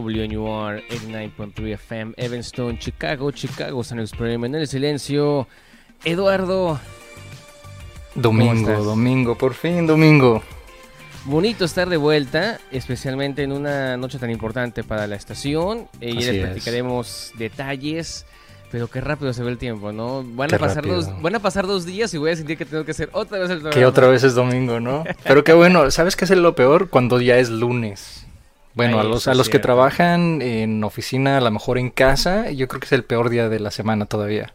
WNUR 89.3 FM, Evanston, Chicago, Chicago, San Experiment en el silencio. Eduardo. Domingo, domingo, por fin domingo. Bonito estar de vuelta, especialmente en una noche tan importante para la estación. Y les platicaremos detalles pero qué rápido se ve el tiempo, ¿no? Van a, pasar dos, van a pasar dos días y voy a sentir que tengo que hacer otra vez el programa. Que otra vez es domingo, ¿no? Pero qué bueno, ¿sabes qué es lo peor? Cuando ya es lunes. Bueno, a los, a los que trabajan en oficina, a lo mejor en casa, yo creo que es el peor día de la semana todavía.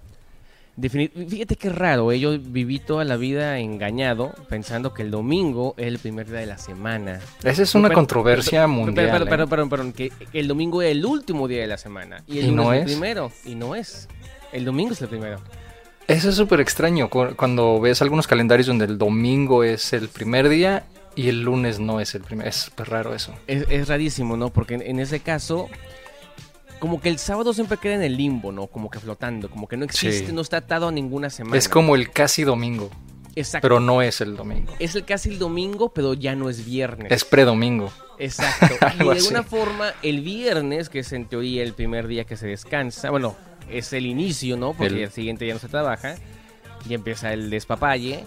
Fíjate qué raro, ¿eh? yo viví toda la vida engañado pensando que el domingo es el primer día de la semana. Esa es una controversia mundial. Perdón, perdón, perdón, perdón, que el domingo es el último día de la semana y el no es el primero y no es. El domingo es el primero. Eso es súper extraño cuando ves algunos calendarios donde el domingo es el primer día y el lunes no es el primer. Es raro eso. Es, rarísimo, ¿no? Porque en ese caso como que el sábado siempre queda en el limbo, ¿no? Como que flotando, como que no existe, no está atado a ninguna semana. Es como el casi domingo. Exacto. Pero no es el domingo. Es el casi el domingo, pero ya no es viernes. Es predomingo. Exacto. y de alguna forma, el viernes, que es en teoría el primer día que se descansa, bueno, es el inicio, ¿no? Porque el, siguiente ya no se trabaja, y empieza el despapalle.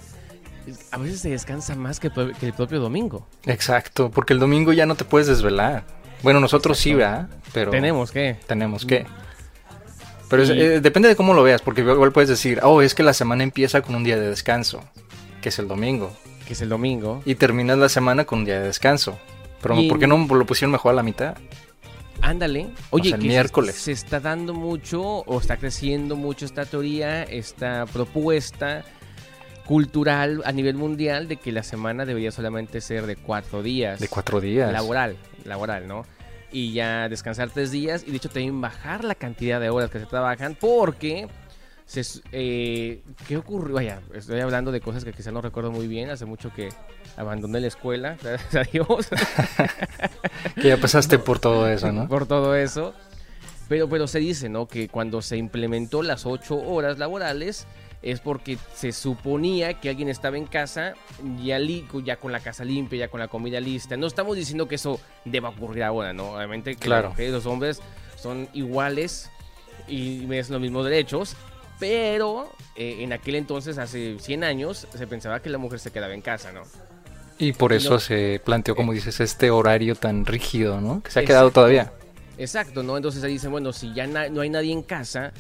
A veces se descansa más que, que el propio domingo. Exacto, porque el domingo ya no te puedes desvelar. Bueno, nosotros sí, ¿verdad? Pero tenemos que. Tenemos que. Pero eh, depende de cómo lo veas, porque igual puedes decir, oh, es que la semana empieza con un día de descanso, que es el domingo. Que es el domingo. Y terminas la semana con un día de descanso. Pero ¿por qué no lo pusieron mejor a la mitad? Ándale. Oye, el miércoles. Se, está dando mucho o está creciendo mucho esta teoría, esta propuesta cultural a nivel mundial de que la semana debería solamente ser de cuatro días. De cuatro días. Laboral, laboral, ¿no? Y ya descansar tres días y de hecho también bajar la cantidad de horas que se trabajan porque... Se, eh, ¿Qué ocurrió? Vaya, estoy hablando de cosas que quizá no recuerdo muy bien. Hace mucho que abandoné la escuela, gracias a Dios. que ya pasaste por todo eso, ¿no? Por todo eso. Pero, pero se dice, ¿no? Que cuando se implementó las ocho horas laborales, es porque se suponía que alguien estaba en casa ya, ya con la casa limpia, ya con la comida lista. No estamos diciendo que eso deba ocurrir ahora, ¿no? Obviamente que claro. los hombres son iguales y es los mismos derechos, pero eh, en aquel entonces, hace 100 años, se pensaba que la mujer se quedaba en casa, ¿no? Y por eso se planteó, como dices, este horario tan rígido, ¿no? Que se ha quedado todavía. Exacto, ¿no? Entonces ahí dicen, bueno, si ya no hay nadie en casa,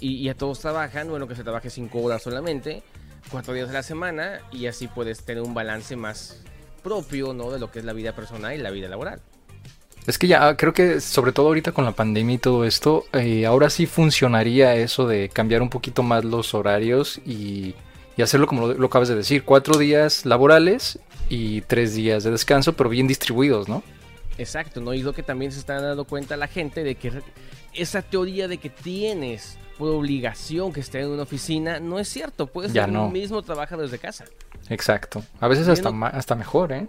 y, a todos trabajan, bueno, que se trabaje cinco horas solamente, cuatro días a la semana y así puedes tener un balance más propio, ¿no? De lo que es la vida personal y la vida laboral. Es que ya creo que sobre todo ahorita con la pandemia y todo esto, eh, ahora sí funcionaría eso de cambiar un poquito más los horarios y, hacerlo como lo, lo, acabas de decir, cuatro días laborales y tres días de descanso, pero bien distribuidos, ¿no? Exacto, ¿no? Y lo que también se está dando cuenta la gente de que esa teoría de que tienes por obligación que esté en una oficina, no es cierto. Puedes ser no. mismo trabaja desde casa. Exacto. A veces hasta, hasta mejor, ¿eh?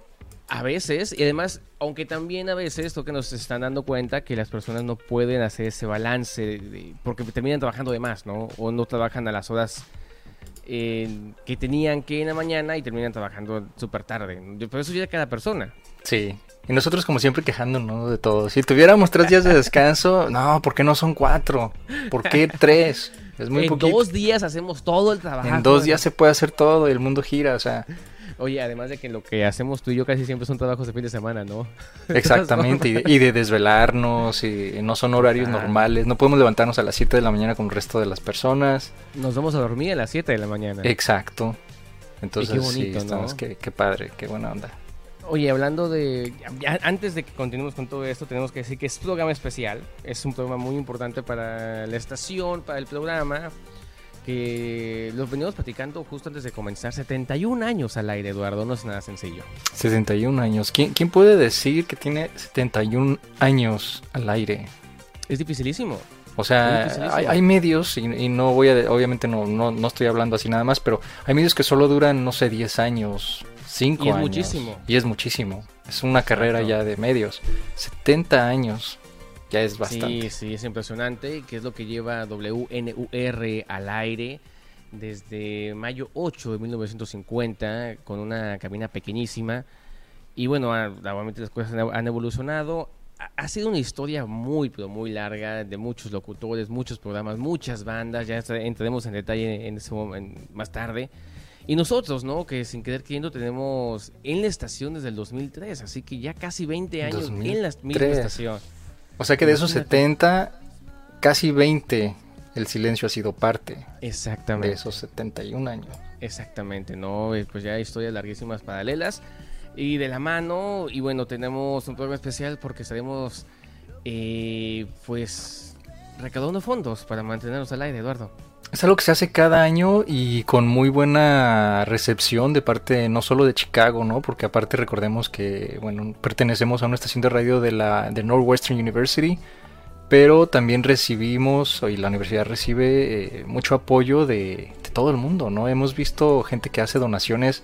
A veces, y además, aunque también a veces esto que nos están dando cuenta que las personas no pueden hacer ese balance porque terminan trabajando de más, ¿no? O no trabajan a las horas eh, que tenían que en la mañana y terminan trabajando súper tarde. Pero eso ya cada persona. Sí. Y nosotros como siempre quejándonos de todo. Si tuviéramos tres días de descanso, no, ¿por qué no son cuatro? ¿Por qué tres? Es muy en dos días hacemos todo el trabajo. En dos días se puede hacer todo y el mundo gira, o sea... Oye, además de que lo que hacemos tú y yo casi siempre son trabajos de fin de semana, ¿no? Exactamente, y, de, desvelarnos, y no son horarios normales, no podemos levantarnos a las 7 de la mañana como el resto de las personas. Nos vamos a dormir a las 7 de la mañana. Exacto. Entonces, qué bonito, sí, qué, qué padre, qué buena onda. Oye, hablando de. Antes de que continuemos con todo esto, tenemos que decir que es un programa especial. Es un programa muy importante para la estación, para el programa. Que los venimos platicando justo antes de comenzar. 71 años al aire, Eduardo. No es nada sencillo. 71 años. ¿Quién, quién puede decir que tiene 71 años al aire? Es dificilísimo. O sea, hay, medios, y, no voy a, obviamente no, no, no, estoy hablando así nada más, pero hay medios que solo duran, no sé, 10 años, Cinco y es muchísimo. Y es muchísimo. Es una carrera ya de medios. 70 años. Ya es bastante. Sí, sí, es impresionante. Que es lo que lleva WNUR al aire desde mayo 8 de 1950 con una cabina pequeñísima Y bueno, obviamente las cosas han evolucionado. Ha sido una historia muy, pero muy larga, de muchos locutores, muchos programas, muchas bandas. Ya entraremos en detalle en ese momento, más tarde. Y nosotros, ¿no? Que sin querer queriendo tenemos en la estación desde el 2003, así que ya casi 20 años en la misma estación. O sea que de esos 70, casi 20, el silencio ha sido parte. Exactamente. De esos 71 años. Exactamente, ¿no? Eh, pues ya hay historias larguísimas paralelas. Y de la mano, y bueno, tenemos un programa especial porque estaremos, eh, pues, recaudando fondos para mantenernos al aire, Eduardo. Es algo que se hace cada año y con muy buena recepción de parte no solo de Chicago, ¿no? Porque aparte recordemos que, bueno, pertenecemos a una estación de radio de la de Northwestern University, pero también recibimos, y la universidad recibe eh, mucho apoyo de, todo el mundo, ¿no? Hemos visto gente que hace donaciones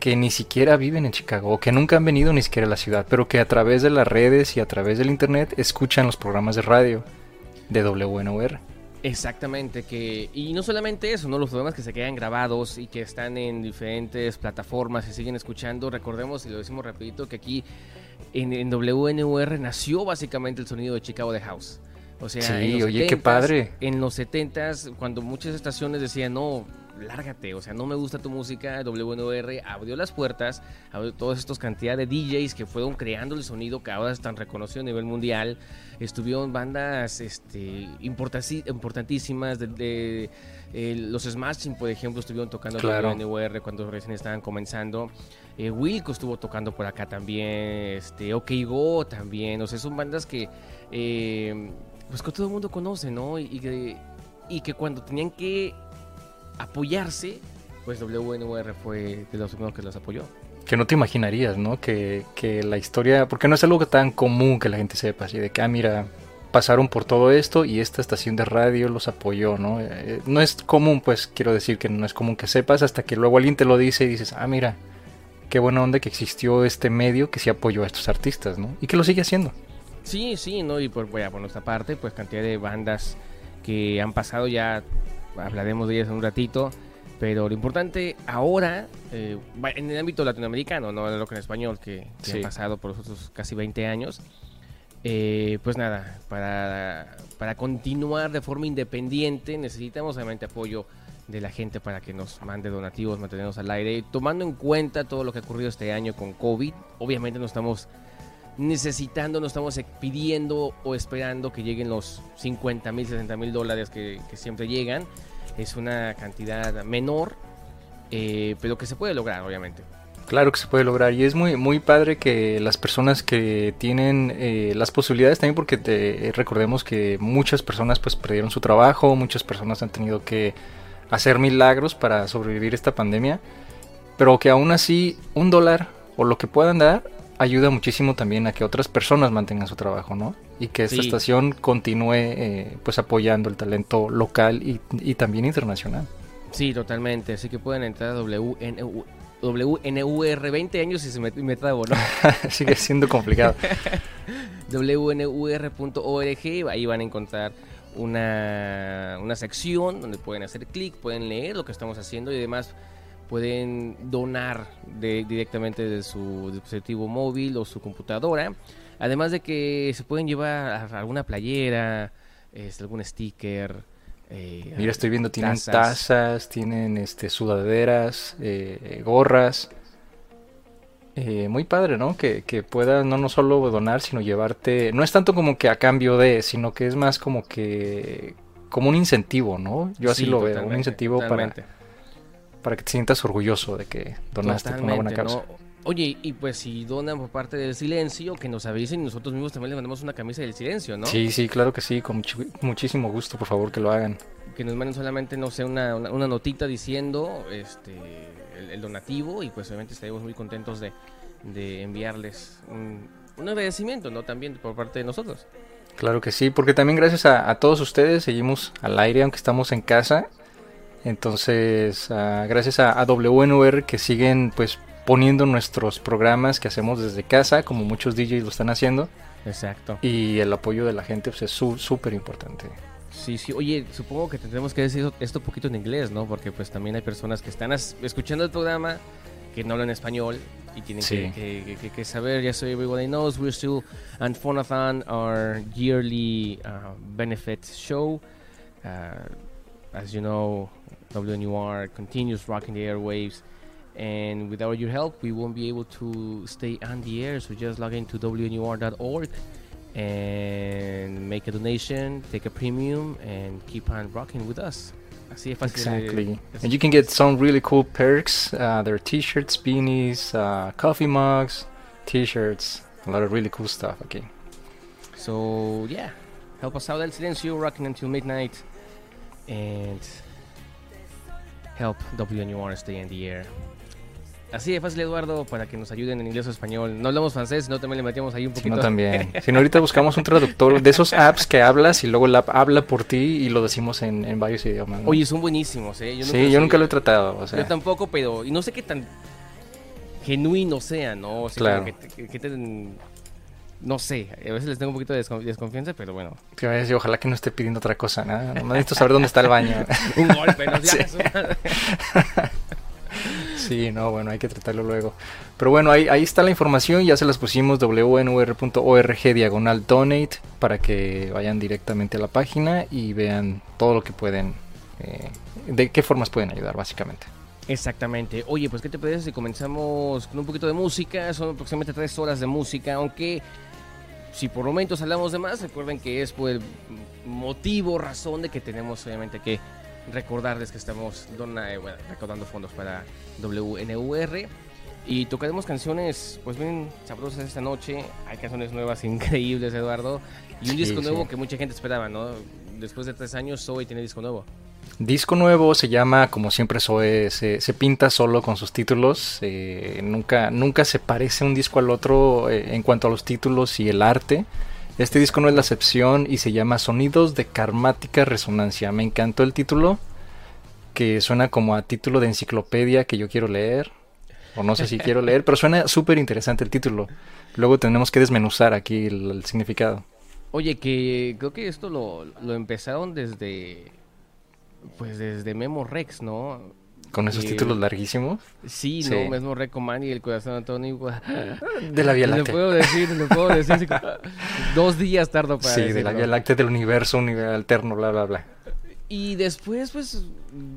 que ni siquiera viven en Chicago, o que nunca han venido ni siquiera a la ciudad, pero que a través de las redes y a través del internet escuchan los programas de radio de WNOR. Exactamente, que y no solamente eso, no los programas que se quedan grabados y que están en diferentes plataformas y siguen escuchando, recordemos y lo decimos rapidito que aquí en, WNUR nació básicamente el sonido de Chicago de House. O sea, sí, oye, qué padre. En los 70s, cuando muchas estaciones decían, no, lárgate, o sea, no me gusta tu música, WNR abrió las puertas, abrió todas estas cantidades de DJs que fueron creando el sonido que ahora es tan reconocido a nivel mundial, estuvieron bandas este, importantísimas de, eh, los Smashing, por ejemplo, estuvieron tocando claro. WNR cuando recién estaban comenzando. Eh, Wilco estuvo tocando por acá también, este, OK Go también, o sea, son bandas que, eh, pues que todo el mundo conoce, ¿no? Y, y que cuando tenían que apoyarse, pues WNUR fue de los primeros que los apoyó. Que no te imaginarías, ¿no? Que, la historia, porque no es algo tan común que la gente sepa, así de que, ah, mira, pasaron por todo esto y esta estación de radio los apoyó, ¿no? Eh, no es común, pues quiero decir que no es común que sepas hasta que luego alguien te lo dice y dices, ah, mira, qué buena onda que existió este medio que sí apoyó a estos artistas, ¿no? Y que lo sigue haciendo. Sí, sí, ¿no? Y por, por nuestra parte, pues cantidad de bandas que han pasado ya hablaremos de ellas en un ratito. Pero lo importante ahora, eh, en el ámbito latinoamericano, no lo que en español, que, que han pasado por los otros casi 20 años, eh, pues nada, para, para continuar de forma independiente necesitamos obviamente apoyo de la gente para que nos mande donativos, mantenernos al aire, tomando en cuenta todo lo que ha ocurrido este año con COVID. Obviamente no estamos necesitando, no estamos pidiendo o esperando que lleguen los 50 mil, 60 mil dólares que, siempre llegan. Es una cantidad menor, eh, pero que se puede lograr, obviamente. Claro que se puede lograr y es muy muy padre que las personas que tienen eh, las posibilidades también porque te, recordemos que muchas personas pues perdieron su trabajo, muchas personas han tenido que hacer milagros para sobrevivir esta pandemia, pero que aún así un dólar o lo que puedan dar ayuda muchísimo también a que otras personas mantengan su trabajo, ¿no? Y que esta estación continúe eh, pues apoyando el talento local y, también internacional. Sí, totalmente. Así que pueden entrar a WNU, WNUR 20 años y se me, me trabo, ¿no? Sigue siendo complicado. WNUR.org, ahí van a encontrar una, una sección donde pueden hacer clic, pueden leer lo que estamos haciendo y además pueden donar directamente de su dispositivo móvil o su computadora. Además de que se pueden llevar alguna playera, este, algún sticker. Eh, Mira, estoy viendo, tienen tazas, tienen este, sudaderas, eh, gorras. Eh, muy padre, ¿no? Que, que puedas no, no solo donar, sino llevarte. No es tanto como que a cambio de, sino que es más como que. como un incentivo, ¿no? Yo así lo veo, un incentivo para para que te sientas orgulloso de que donaste por una buena causa. Oye, y pues si donan por parte del silencio, que nos avisen y nosotros mismos también les mandamos una camisa del silencio, ¿no? Sí, sí, claro que sí, con muchísimo gusto, por favor, que lo hagan. Que nos manden solamente, no sé, una, una, notita diciendo este el, donativo y pues obviamente estaremos muy contentos de, de enviarles un, un, agradecimiento, ¿no? También por parte de nosotros. Claro que sí, porque también gracias a, a todos ustedes seguimos al aire, aunque estamos en casa entonces, ah, gracias a, WNUR que siguen pues poniendo nuestros programas que hacemos desde casa, como muchos DJs lo están haciendo. Exacto. Y el apoyo de la gente pues, es súper importante. Sí, sí. Oye, supongo que tendremos que decir esto un poquito en inglés, ¿no? Porque pues también hay personas que están escuchando el programa que no hablan español, y tienen sí. que, que, que, que, saber, ya so everybody knows, we're still on Phonathon, our yearly uh, benefit show. Uh, as you know, WNUR continues rocking the airwaves, and without your help, we won't be able to stay on the air. So just log into WNUR.org and make a donation, take a premium, and keep on rocking with us. Así fácil. Exactly. And you can get some really cool perks. Uh, there are t-shirts, beanies, uh, coffee mugs, t-shirts, a lot of really cool stuff. Okay. So yeah, help us out El Silencio, rocking until midnight, and help WNUR stay in the air. Así de fácil, Eduardo, para que nos ayuden en inglés o español. No hablamos francés, no también le metíamos ahí un poquito. no, también. si no, ahorita buscamos un traductor de esos apps que hablas y luego el app habla por ti y lo decimos en, en varios idiomas. Oye, son buenísimos, ¿eh? Yo sí, yo nunca lo he tratado. O sea. Yo tampoco, pero. Y no sé qué tan genuino sea, ¿no? O sea, claro. Que, que, te, no sé, a veces les tengo un poquito de desconfianza, pero bueno. Ojalá que no esté pidiendo otra cosa, nada. ¿no? necesito saber dónde está el baño. un golpe, ¿no? Sí. Sí, no, bueno, hay que tratarlo luego. Pero bueno, ahí, ahí está la información, ya se las pusimos wnur.org diagonal donate para que vayan directamente a la página y vean todo lo que pueden, eh, de qué formas pueden ayudar básicamente. Exactamente. Oye, pues ¿qué te parece si comenzamos con un poquito de música? Son aproximadamente tres horas de música, aunque si por momentos hablamos de más, recuerden que es por el motivo, razón de que tenemos obviamente que recordarles que estamos dona, eh, bueno, recaudando fondos para WNUR y tocaremos canciones pues bien sabrosas esta noche. Hay canciones nuevas increíbles, Eduardo, y un sí, disco nuevo sí. que mucha gente esperaba, ¿no? Después de tres años, Zoe tiene disco nuevo. Disco nuevo se llama, como siempre, Zoe se, pinta solo con sus títulos. Eh, nunca, nunca se parece un disco al otro eh, en cuanto a los títulos y el arte. Este disco no es la excepción y se llama Sonidos de Karmática Resonancia. Me encantó el título, que suena como a título de enciclopedia que yo quiero leer, o no sé si quiero leer, pero suena súper interesante el título. Luego tenemos que desmenuzar aquí el, el, significado. Oye, que creo que esto lo, lo empezaron desde, pues desde Memo Rex, ¿no? Con esos eh, títulos larguísimos. Sí, sí, no, mismo Recoman y el corazón Antonio. De la Vía Láctea. Le puedo decir, le puedo decir. dos días tardo para Sí, decirlo. de la Vía Láctea del universo, un nivel alterno, bla, bla, bla. Y después, pues,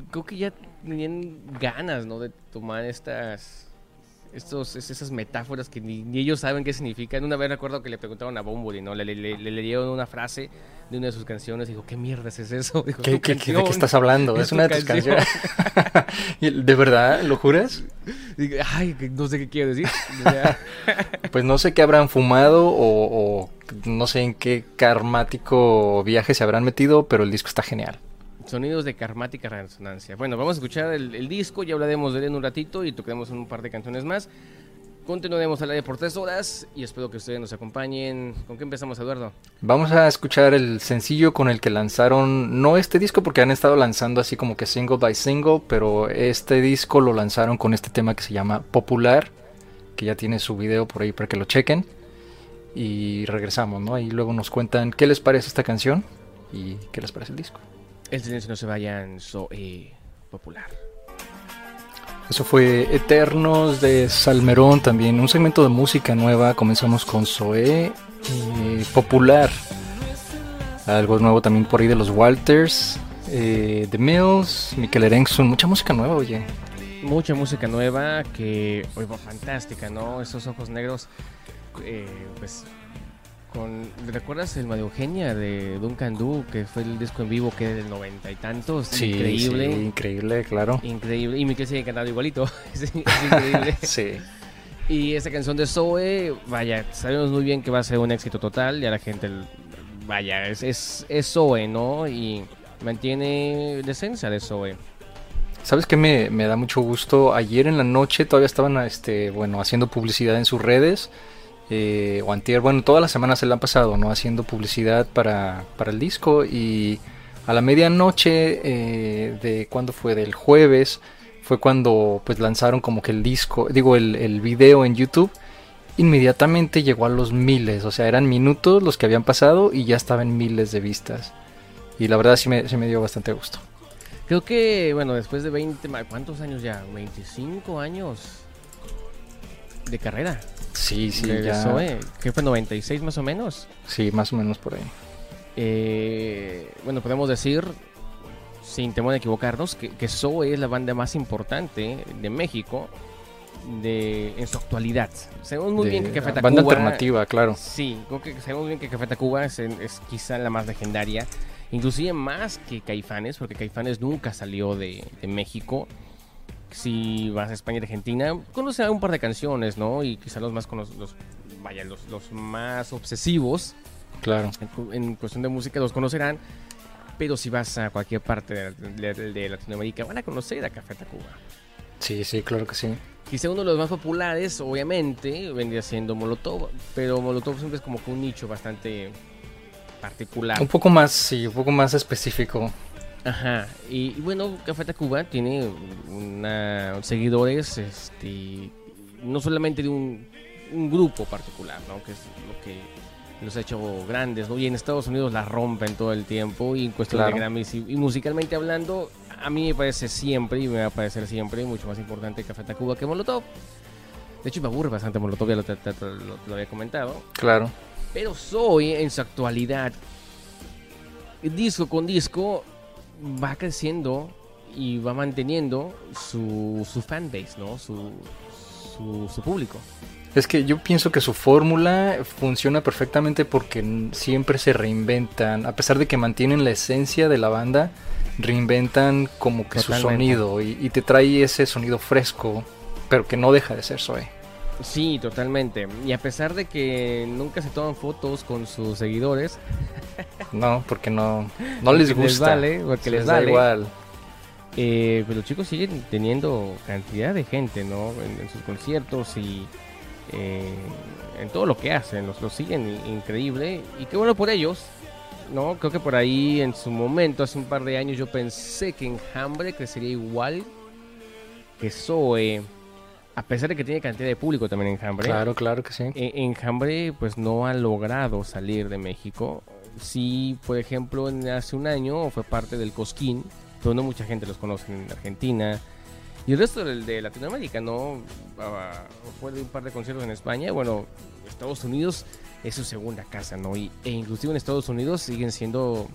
creo que ya tenían ganas, ¿no? De tomar estas estos, esas metáforas que ni, ni, ellos saben qué significan. Una vez recuerdo que le preguntaron a Bumburi, ¿no? Le, le, le, le, leyeron una frase de una de sus canciones y dijo, ¿qué mierdas es eso? Dijo, ¿Qué, ¿qué, ¿De qué estás hablando? Es, una de tus canciones. ¿De verdad? ¿Lo juras? Ay, no sé qué quiero decir. pues no sé qué habrán fumado o, o no sé en qué karmático viaje se habrán metido, pero el disco está genial. Sonidos de karmática resonancia. Bueno, vamos a escuchar el, disco, ya hablaremos de él en un ratito y tocaremos un par de canciones más. Continuaremos al aire por tres horas y espero que ustedes nos acompañen. ¿Con qué empezamos, Eduardo? Vamos a escuchar el sencillo con el que lanzaron, no este disco porque han estado lanzando así como que single by single, pero este disco lo lanzaron con este tema que se llama Popular, que ya tiene su video por ahí para que lo chequen. Y regresamos, ¿no? Y luego nos cuentan qué les parece esta canción y qué les parece el disco. El silencio no se vayan, soy popular. Eso fue Eternos de Salmerón también, un segmento de música nueva. Comenzamos con Zoé eh, Popular. Algo nuevo también por ahí de los Walters, eh, The Mills, Mikel Erengson, mucha música nueva, oye. Mucha música nueva que, oye, fantástica, ¿no? Esos ojos negros, eh, pues con ¿recuerdas el María Eugenia de Duncan Du que fue el disco en vivo que del noventa y tantos sí, increíble. sí, increíble claro. Increíble. Y Miquel sigue cantando igualito. Es, es increíble. Sí. Y esta canción de Zoe vaya sabemos muy bien que va a ser un éxito total. Y a la gente vaya es es, es Zoe no y mantiene la esencia de Zoe. ¿Sabes qué me, me da mucho gusto? Ayer en la noche todavía estaban este, bueno, haciendo publicidad en sus redes eh, bueno, todas las semanas se le han pasado, ¿no? Haciendo publicidad para, para el disco y a la medianoche eh, de cuando fue del jueves fue cuando pues lanzaron como que el disco, digo el, el video en YouTube inmediatamente llegó a los miles, o sea, eran minutos los que habían pasado y ya estaba en miles de vistas. Y la verdad sí me, sí me dio bastante gusto. Creo que, bueno, después de 20, ¿cuántos años ya? ¿25 años? de carrera. Sí, sí, de ya. Que fue 96 más o menos. Sí, más o menos por ahí. Eh, bueno, podemos decir, sin temor a equivocarnos, que, que Zoe es la banda más importante de México de, en su actualidad. Sabemos muy De- bien que Café banda Tacuba- alternativa, claro. Sí, creo que sabemos bien que Café Tacuba es, es quizá la más legendaria, inclusive más que Caifanes, porque Caifanes nunca salió de, de México. Si vas a España y Argentina, conoce un par de canciones, ¿no? Y quizá los más cono- los, vaya, los, los más obsesivos Claro. en, cu- en cuestión de música los conocerán. Pero si vas a cualquier parte de, de- de Latinoamérica, van a conocer a Café Tacuba. Sí, sí, claro que sí. Quizá uno de los más populares, obviamente, vendría siendo Molotov, pero Molotov siempre es como que un nicho bastante particular. Un poco más, sí, un poco más específico. Ajá, y, y bueno, Café Tacuba tiene una, seguidores, este, no solamente de un, un grupo particular, ¿no? Que es lo que los ha hecho grandes, ¿no? Y en Estados Unidos la rompen todo el tiempo y en cuestión Claro. de Grammys y, y musicalmente hablando, a mí me parece siempre y me va a parecer siempre mucho más importante Café Tacuba que Molotov. De hecho, me aburre bastante Molotov, ya lo, te- te- te- lo- lo había comentado. Claro. Pero Zoe en su actualidad, disco con disco, va creciendo y va manteniendo su, su fanbase, ¿no? Su, su, su público. Es que yo pienso que su fórmula funciona perfectamente porque siempre se reinventan. A pesar de que mantienen la esencia de la banda, reinventan como que su sonido y, y te trae ese sonido fresco, pero que no deja de ser Zoe. Sí, totalmente. Y a pesar de que nunca se toman fotos con sus seguidores, No, porque no, no les les gusta. vale, porque les da vale. igual. eh, pues los chicos siguen teniendo cantidad de gente, ¿no? En, en sus conciertos y eh, en todo lo que hacen, los, los siguen increíble. Y qué bueno por ellos, ¿no? Creo que por ahí en su momento, hace un par de años, yo pensé que Enjambre crecería igual que Zoe. A pesar de que tiene cantidad de público también Enjambre. Claro, claro que sí. E- Enjambre pues no ha logrado salir de México. Sí, por ejemplo, en- hace un año fue parte del Cosquín, pero no mucha gente los conoce en Argentina. Y el resto del- de, Latinoamérica, ¿no? Ah, fue de un par de conciertos en España. Bueno, Estados Unidos es su segunda casa, ¿no? Y, e inclusive en Estados Unidos siguen siendo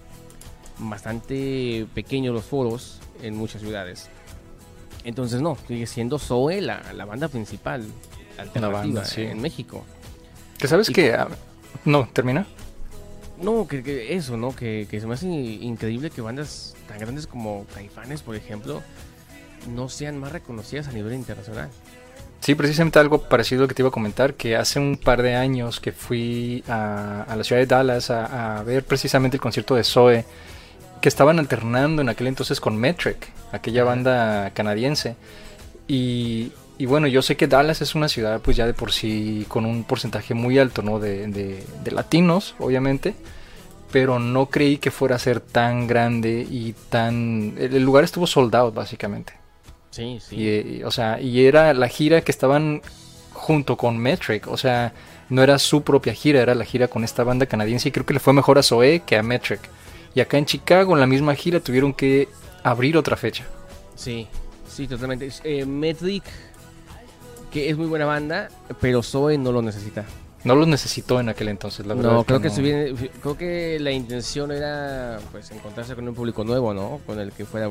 bastante pequeños los foros en muchas ciudades. Entonces no, sigue siendo Zoe la, la banda principal alternativa banda, sí. en México. Que sabes Y- que... ah, no, termina. No, que, que eso, ¿no? Que, que se me hace increíble que bandas tan grandes como Caifanes, por ejemplo, no sean más reconocidas a nivel internacional. Sí, precisamente algo parecido a lo que te iba a comentar, que hace un par de años que fui a, a la ciudad de Dallas a, a ver precisamente el concierto de Zoe, que estaban alternando en aquel entonces con Metric, aquella banda canadiense. Y, y bueno, yo sé que Dallas es una ciudad pues ya de por sí con un porcentaje muy alto, ¿no? De, de- de latinos, obviamente. Pero no creí que fuera a ser tan grande y tan... El el lugar estuvo sold out, básicamente. Sí, sí. Y, y, o sea, y era la gira que estaban junto con Metric. O sea, no era su propia gira, era la gira con esta banda canadiense. Y creo que le fue mejor a Zoe que a Metric. Y acá en Chicago, en la misma gira, tuvieron que abrir otra fecha. Sí, sí, totalmente. Eh, Metric, que es muy buena banda, pero Zoe no lo necesita. No los necesitó en aquel entonces, la verdad. No, creo que, no. si viene- creo que la intención era pues encontrarse con un público nuevo, ¿no? Con el que fuera a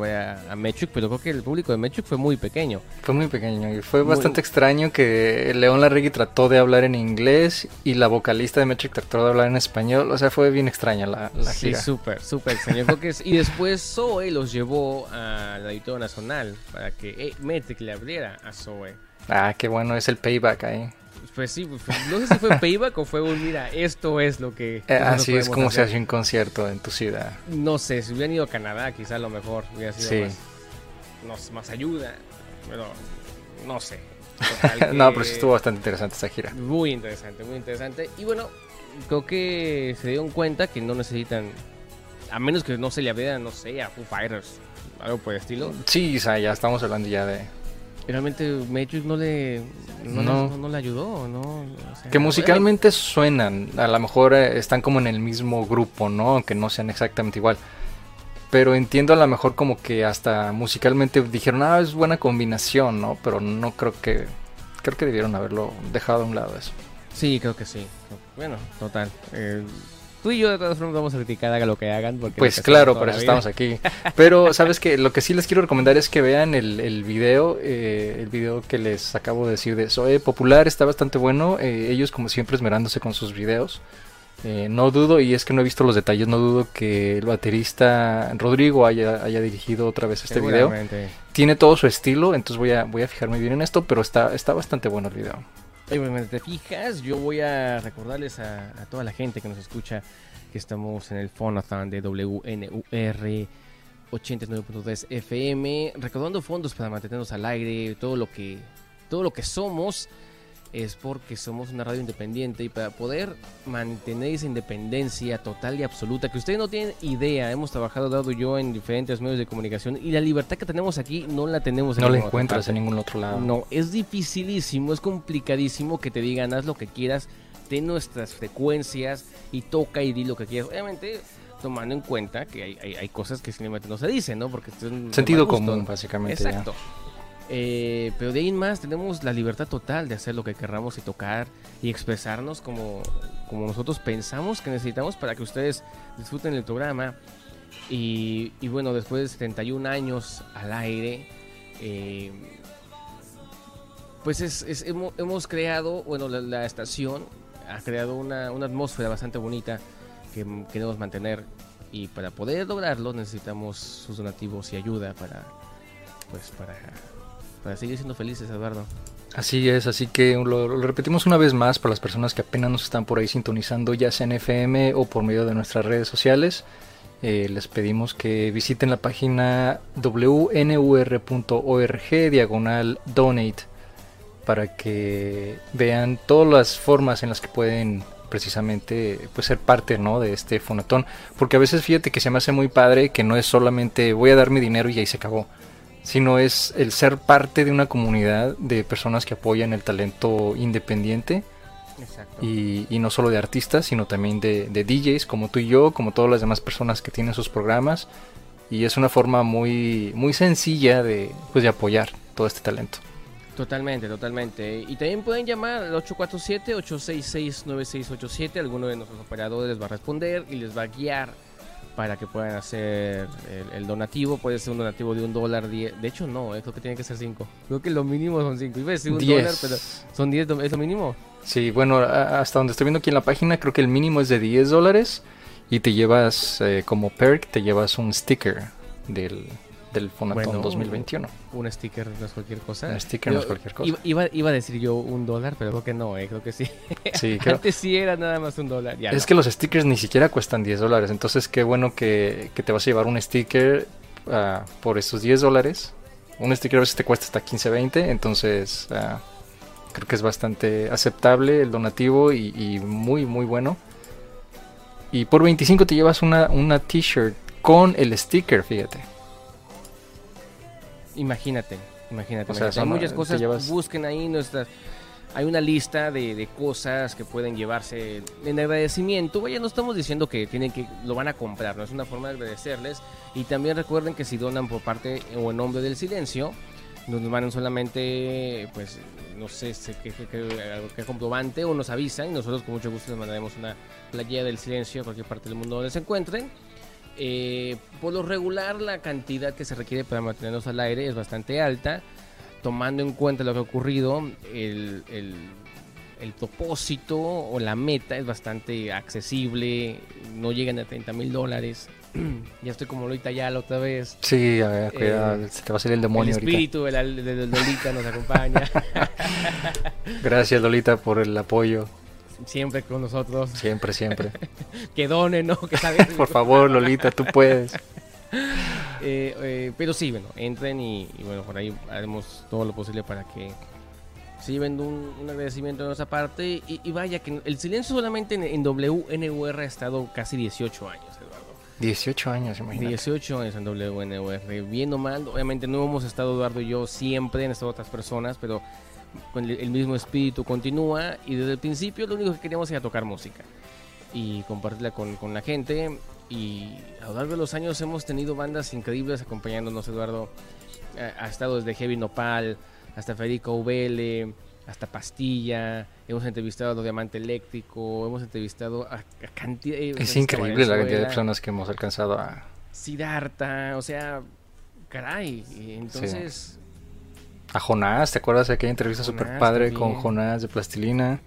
a, a Metric, pero creo que el público de Metric fue muy pequeño. Fue muy pequeño y fue Muy- bastante extraño que León Larregui trató de hablar en inglés y la vocalista de Metric trató de hablar en español. O sea, fue bien extraña la, la sí, gira. súper, súper extraño. Creo que es- y después Zoe los llevó al Auditorio Nacional para que eh, Metric le abriera a Zoe. Ah, qué bueno, es el payback ahí. Pues sí, pues, no sé si fue payback o fue un, mira, esto es lo que... Eh, así es como se hacer". hace un concierto en tu ciudad. No sé, si hubieran ido a Canadá, quizá a lo mejor hubiera sido Sí. más, no más ayuda, pero no sé. No, pero sí estuvo bastante interesante esta gira. Muy interesante, muy interesante. Y bueno, creo que se dieron cuenta que no necesitan, a menos que no se le abrieran, no sé, a Foo Fighters, algo por el estilo. Sí, o sea, ya estamos hablando ya de... Realmente Matrix no le, no, No. le- no- no le ayudó, ¿no? O sea, Que musicalmente suenan, a lo mejor eh, están como en el mismo grupo, ¿no? Aunque no sean exactamente igual. Pero entiendo a lo mejor como que hasta musicalmente dijeron, ah, es buena combinación, ¿no? Pero no creo que, creo que debieron haberlo dejado a un lado eso. Sí, creo que sí. Bueno, total. Eh, tú y yo de todas formas vamos a criticar lo que hagan. Porque pues claro, por eso estamos aquí. Pero sabes que lo que sí les quiero recomendar es que vean el, el video, eh, el video que les acabo de decir de Zoe Popular, está bastante bueno. Eh, ellos como siempre esmerándose con sus videos. Eh, no dudo, y es que no he visto los detalles, no dudo que el baterista Rodrigo haya, haya dirigido otra vez este video. Tiene todo su estilo, entonces voy a, voy a fijarme bien en esto, pero está, está bastante bueno el video. Obviamente te fijas, yo voy a recordarles a, toda la gente que nos escucha que estamos en el Fonathon de WNUR 89.3 FM, recaudando fondos para mantenernos al aire, todo lo que, todo lo que somos es porque somos una radio independiente y para poder mantener esa independencia total y absoluta, que ustedes no tienen idea, hemos trabajado Dado y yo en diferentes medios de comunicación y la libertad que tenemos aquí no la tenemos en No la encuentras en ningún otro lado. No, es dificilísimo, es complicadísimo que te digan haz lo que quieras, ten nuestras frecuencias y toca y di lo que quieras. Obviamente tomando en cuenta que hay, cosas que simplemente no se dicen, ¿no? Porque sentido común, básicamente. Exacto. Eh, pero de ahí en más tenemos la libertad total de hacer lo que querramos y tocar y expresarnos como, como nosotros pensamos que necesitamos para que ustedes disfruten el programa. Y, bueno, después de 71 años al aire, eh, pues es, hemos, creado, bueno, la, estación ha creado una, una atmósfera bastante bonita que queremos mantener y para poder lograrlo necesitamos sus donativos y ayuda para pues para para seguir siendo felices, Eduardo. Así es, así que lo, repetimos una vez más para las personas que apenas nos están por ahí sintonizando, ya sea en FM o por medio de nuestras redes sociales. Eh, les pedimos que visiten la página wnur.org diagonal donate para que vean todas las formas en las que pueden precisamente pues ser parte ¿no? de este fonatón porque a veces fíjate que se me hace muy padre que no es solamente voy a dar mi dinero y ahí se acabó sino es el ser parte de una comunidad de personas que apoyan el talento independiente. Y, no solo de artistas, sino también de, DJs como tú y yo, como todas las demás personas que tienen sus programas. Y es una forma muy, muy sencilla de, pues, de apoyar todo este talento. Totalmente, totalmente. Y también pueden llamar al 847-866-9687. Alguno de nuestros operadores les va a responder y les va a guiar para que puedan hacer el, donativo. Puede ser un donativo de un dólar, de hecho no, es lo que tiene que ser cinco. Creo que lo mínimo son cinco. Iba a decir un dólar, pero son diez, ¿es lo mínimo? Sí, bueno, hasta donde estoy viendo aquí en la página, creo que el mínimo es de 10 dólares y te llevas eh, como perk, te llevas un sticker del, del Fonatón 2021. Un sticker no es cualquier cosa. Un sticker no es cualquier cosa. Iba, iba, a decir yo un dólar, pero creo que no, eh, creo que sí. sí Antes sí era nada más un dólar. es que los stickers ni siquiera cuestan 10 dólares, entonces qué bueno que, que te vas a llevar un sticker uh, por esos 10 dólares. Un sticker a veces te cuesta hasta 15, 20, entonces uh, creo que es bastante aceptable el donativo y, y muy, muy bueno. Y por 25 te llevas una, una t-shirt con el sticker, fíjate. Imagínate, imagínate. O sea, hay muchas cosas. Busquen ahí nuestras. Hay una lista de, cosas que pueden llevarse en agradecimiento. Vaya, no estamos diciendo que tienen que lo van a comprar, no es una forma de agradecerles. Y también recuerden que si donan por parte o en nombre del silencio, nos mandan solamente, pues, no sé, qué, qué, comprobante o nos avisan y nosotros con mucho gusto les mandaremos una playa del silencio a cualquier parte del mundo donde se encuentren. Eh, por lo regular la cantidad que se requiere para mantenernos al aire es bastante alta, tomando en cuenta lo que ha ocurrido, el, el, propósito o la meta es bastante accesible, no llegan a 30 mil dólares. ya estoy como Lolita ya la otra vez. Sí, a ver, cuidado, eh, se te va a salir el demonio. El espíritu de, Lolita nos acompaña. Gracias Lolita por el apoyo siempre con nosotros. Siempre, siempre. que donen, ¿no? Que Por favor, Lolita, tú puedes. Eh, eh, pero sí, bueno, entren y, bueno, por ahí haremos todo lo posible para que se lleven un, agradecimiento de nuestra parte. Y, vaya, que el silencio solamente en, WNUR ha estado casi 18 años, Eduardo. 18 años, imagínate. 18 años en WNUR. Bien o mal, obviamente no hemos estado Eduardo y yo siempre, en estado otras personas, pero con el mismo espíritu continúa y desde el principio lo único que queríamos era tocar música y compartirla con, con la gente. Y a lo largo de los años hemos tenido bandas increíbles acompañándonos Eduardo. Ha estado desde Heavy Nopal hasta Federico Uvele hasta Pastilla, hemos entrevistado a Diamante Eléctrico, hemos entrevistado a, a cantidad... Es increíble la cantidad de personas que hemos alcanzado a... Siddhartha, o sea, caray, entonces... A Jonás, ¿te acuerdas de aquella entrevista super padre con Jonás de Plastilina?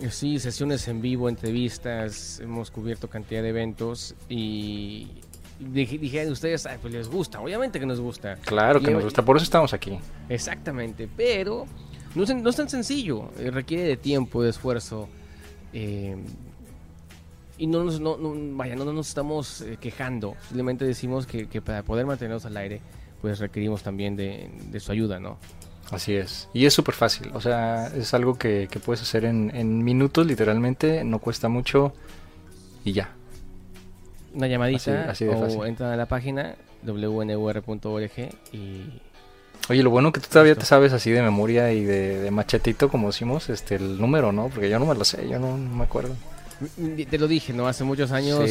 Eh, sí, sesiones en vivo, entrevistas, hemos cubierto cantidad de eventos y dije, ustedes, pues les gusta, obviamente que nos gusta. Claro que nos gusta, por eso estamos aquí. Exactamente, pero no es, no es tan sencillo, eh, requiere de tiempo, de esfuerzo. Eh, y no nos, no, vaya, no, nos estamos quejando, simplemente decimos que, para poder mantenernos al aire, pues requerimos también de, de su ayuda, ¿no? Así es. Y es súper fácil. O sea, es algo que, puedes hacer en, minutos, literalmente. No cuesta mucho. Y ya. Una llamadita o entran a la página wnur.org y... Oye, lo bueno que tú todavía te sabes así de memoria y de, machetito, como decimos, este, el número, ¿no? Porque yo no me lo sé, yo no me acuerdo. Te lo dije, ¿no? Hace muchos años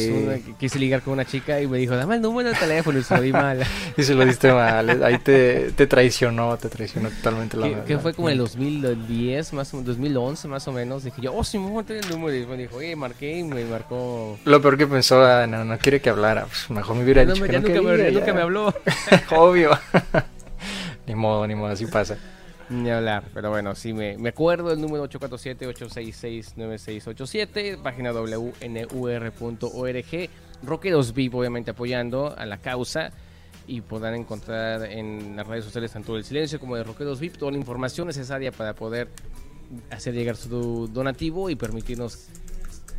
quise ligar con una chica y me dijo, dame el número del teléfono y se lo di mal. y se lo diste mal. Ahí te, te traicionó, te traicionó totalmente la Que fue como en el 2010, más o 2011 más o menos. Dije yo, oh, sí, me voy el número. Y me dijo, oye, marqué y me marcó. Lo peor que pensó, ah, no, no quiere que hablara. Pues mejor me hubiera dicho que no nunca, me, nunca me habló. Obvio. ni modo, ni modo, así pasa. Ni hablar, pero bueno, sí me, me acuerdo el número 847-866-9687, página wnur.org, Rockeros VIP obviamente apoyando a la causa y podrán encontrar en las redes sociales tanto del silencio como de Rockeros VIP toda la información necesaria para poder hacer llegar su donativo y permitirnos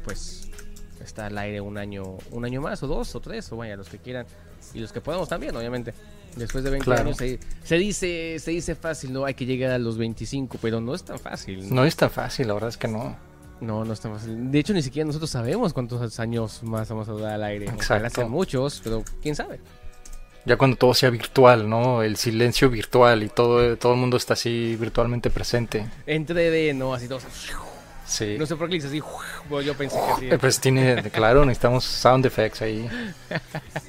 pues estar al aire un año, un año más o dos o tres o vaya los que quieran y los que podamos también obviamente. Después de 20 años se, dice se dice fácil, no hay que llegar a los 25, pero no es tan fácil. No, es tan fácil, la verdad es que no. No, no es tan fácil. De hecho, ni siquiera nosotros sabemos cuántos años más vamos a dar al aire. Exacto. muchos, pero quién sabe. Ya cuando todo sea virtual, ¿no? El silencio virtual y todo, todo el mundo está así virtualmente presente. Entre de, ¿no? Así todo. Sí. No sé por qué dices así. yo pensé que sí. Pues tiene, claro, necesitamos sound effects ahí.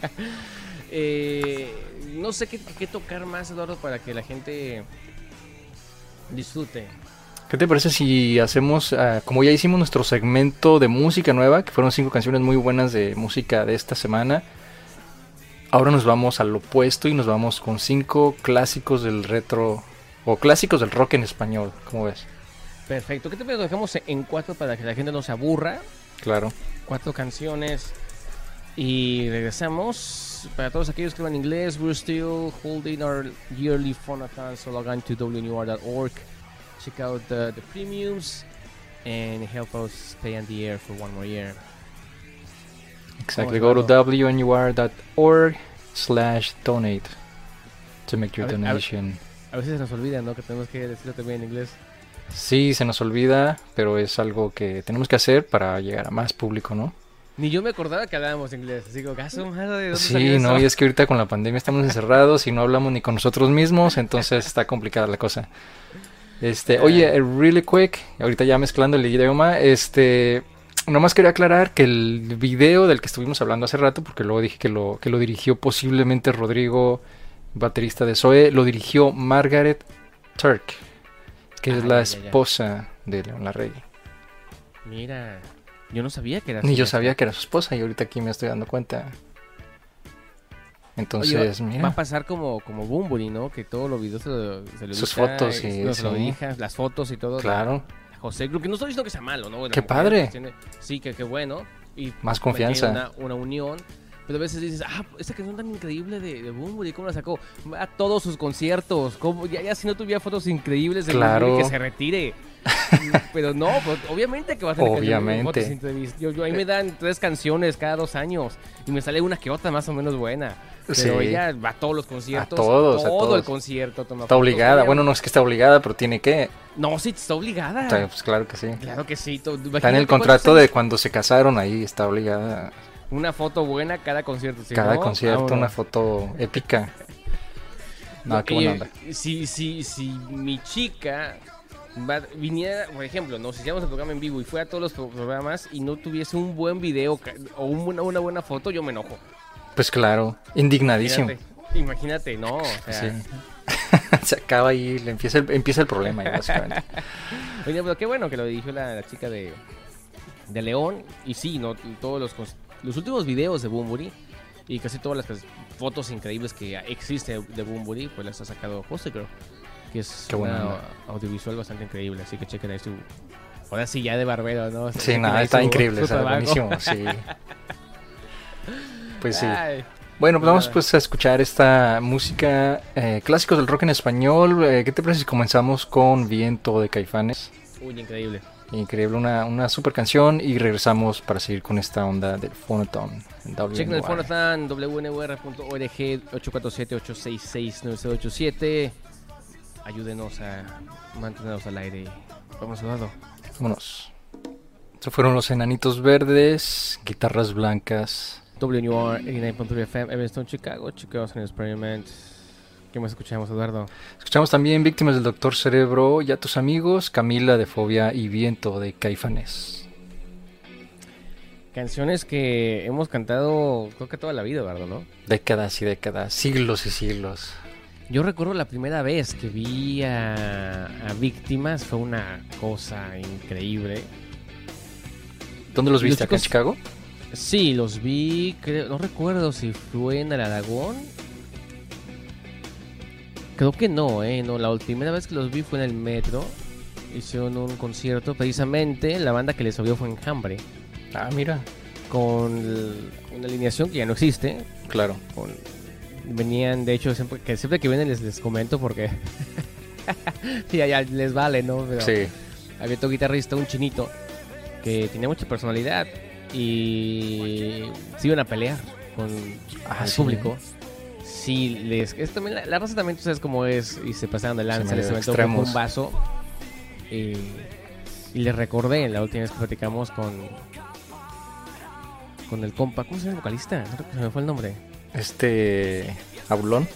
eh no sé qué, tocar más, Eduardo, para que la gente disfrute. ¿Qué te parece si hacemos, ah, como ya hicimos nuestro segmento de música nueva, que fueron cinco canciones muy buenas de música de esta semana? Ahora nos vamos al opuesto y nos vamos con cinco clásicos del retro o clásicos del rock en español, ¿cómo ves? Perfecto. ¿Qué te parece? Dejamos en cuatro para que la gente no se aburra. Claro. Cuatro canciones y regresamos para todos aquellos que hablan inglés, we're still holding our yearly phonathon, so log on to wnur.org, check out the, the premiums, and help us stay on the air for one more year. Exactly. Go to wnur.org slash donate to make your donation. A, veces se nos olvida, ¿no? Que tenemos que decirlo también en inglés. Sí, se nos olvida, pero es algo que tenemos que hacer para llegar a más público, ¿no? Ni yo me acordaba que hablábamos inglés. Así como, ¿de dónde Sí, no, y es que ahorita con la pandemia estamos encerrados y no hablamos ni con nosotros mismos, entonces está complicada la cosa. Este, oye, really quick, ahorita ya mezclando el idioma, este, nomás quería aclarar que el video del que estuvimos hablando hace rato, porque luego dije que lo, que lo dirigió posiblemente Rodrigo, baterista de Zoe, lo dirigió Margaret Turk, que es la esposa de Leon Larregui. Mira. Yo no sabía que era Ni yo sabía que era su esposa y ahorita aquí me estoy dando cuenta. Entonces, mira. Va a pasar como, como Bumburi, ¿no? Que todos los videos se lo, Sus fotos y... las fotos y todo. Claro. José, creo que no estoy diciendo que sea malo, ¿no? qué padre. Sí, que qué bueno. Y Más confianza. Una, una unión. Pero a veces dices, ah, esa canción tan increíble de, de Bumburi, ¿cómo la sacó? A todos sus conciertos. ¿Cómo? Ya, ya si no tuviera fotos increíbles de claro. que se retire. Pero no, pues, obviamente que va a tener Obviamente. Yo, yo, ahí me dan tres canciones cada dos años y me sale una que otra más o menos buena. Pero ella va a todos los conciertos. A todos, todo el concierto. está obligada. Bueno, no es que está obligada, pero tiene que. No, sí, está obligada. pues claro que sí. Claro que sí. Está en el contrato de cuando se casaron, ahí está obligada. Una foto buena cada concierto. cada concierto, una foto épica. No, qué buena onda. Si, si, si mi chica viniera, por ejemplo, nos hiciéramos el programa en vivo y fuera a todos los programas y no tuviese un buen video o una, una buena foto, yo me enojo. Pues claro, indignadísimo. Imagínate, no, Se acaba ahí, empieza el, empieza el problema, básicamente. Oye, pero qué bueno que lo dirigió la, la chica de, de León. Y sí, ¿no? Todos los, los últimos videos de Bumburi y casi todas las fotos increíbles que existe de Bumburi, pues las ha sacado Hosted Girl, que es Qué una audiovisual bastante increíble. Así que chequen ahí su. Ahora sí, ya de barbero, ¿no? Sí, nada, está su- increíble, está buenísimo, sí. Pues sí. Ay, Bueno, pues vamos pues a escuchar esta música eh, clásicos del rock en español. Eh, ¿Qué te parece si comenzamos con Viento de Caifanes? uy, increíble. Increíble, una, una super canción y regresamos para seguir con esta onda del Phonoton. en Chequen el WNY. Fonotan, wnur.org, 847-866-987. Ayúdenos a mantenernos al aire. Vamos, Eduardo. Vámonos. Estos fueron los enanitos verdes, guitarras blancas. WNUR 89.3 FM, Evanston, Chicago, Chicago's en Experiment. ¿Qué más escuchamos, Eduardo? Escuchamos también Víctimas del Doctor Cerebro, Ya tus amigos, Camila de Fobia y Viento de Caifanes. Canciones que hemos cantado, creo que toda la vida, Eduardo, ¿no? Décadas y décadas, siglos y siglos. Yo recuerdo la primera vez que vi a, a Víctimas, fue una cosa increíble. ¿Dónde los ¿Y los viste? ¿Acá en? Chicago? Sí, los vi, creo, no recuerdo si fue en el Aragón. Creo que no, eh, no, la primera vez que los vi fue en el metro. Hicieron un concierto, precisamente la banda que les abrió fue Enjambre, Ah, mira. con el- una alineación que ya no existe. Claro. Con, venían, de hecho, siempre que, siempre que vienen les, les comento porque ya, ya les vale, ¿no? Pero Sí. había otro guitarrista, un chinito, que tenía mucha personalidad y se iban a pelear con Ah, el sí. público. Sí, les, es también, la, la raza también tú sabes cómo es y se pasaron de lanza, les aventó un vaso y, y les recordé la última vez que platicamos con con el compa, ¿cómo se llama el vocalista? No se me fue el nombre. Este. Abulón.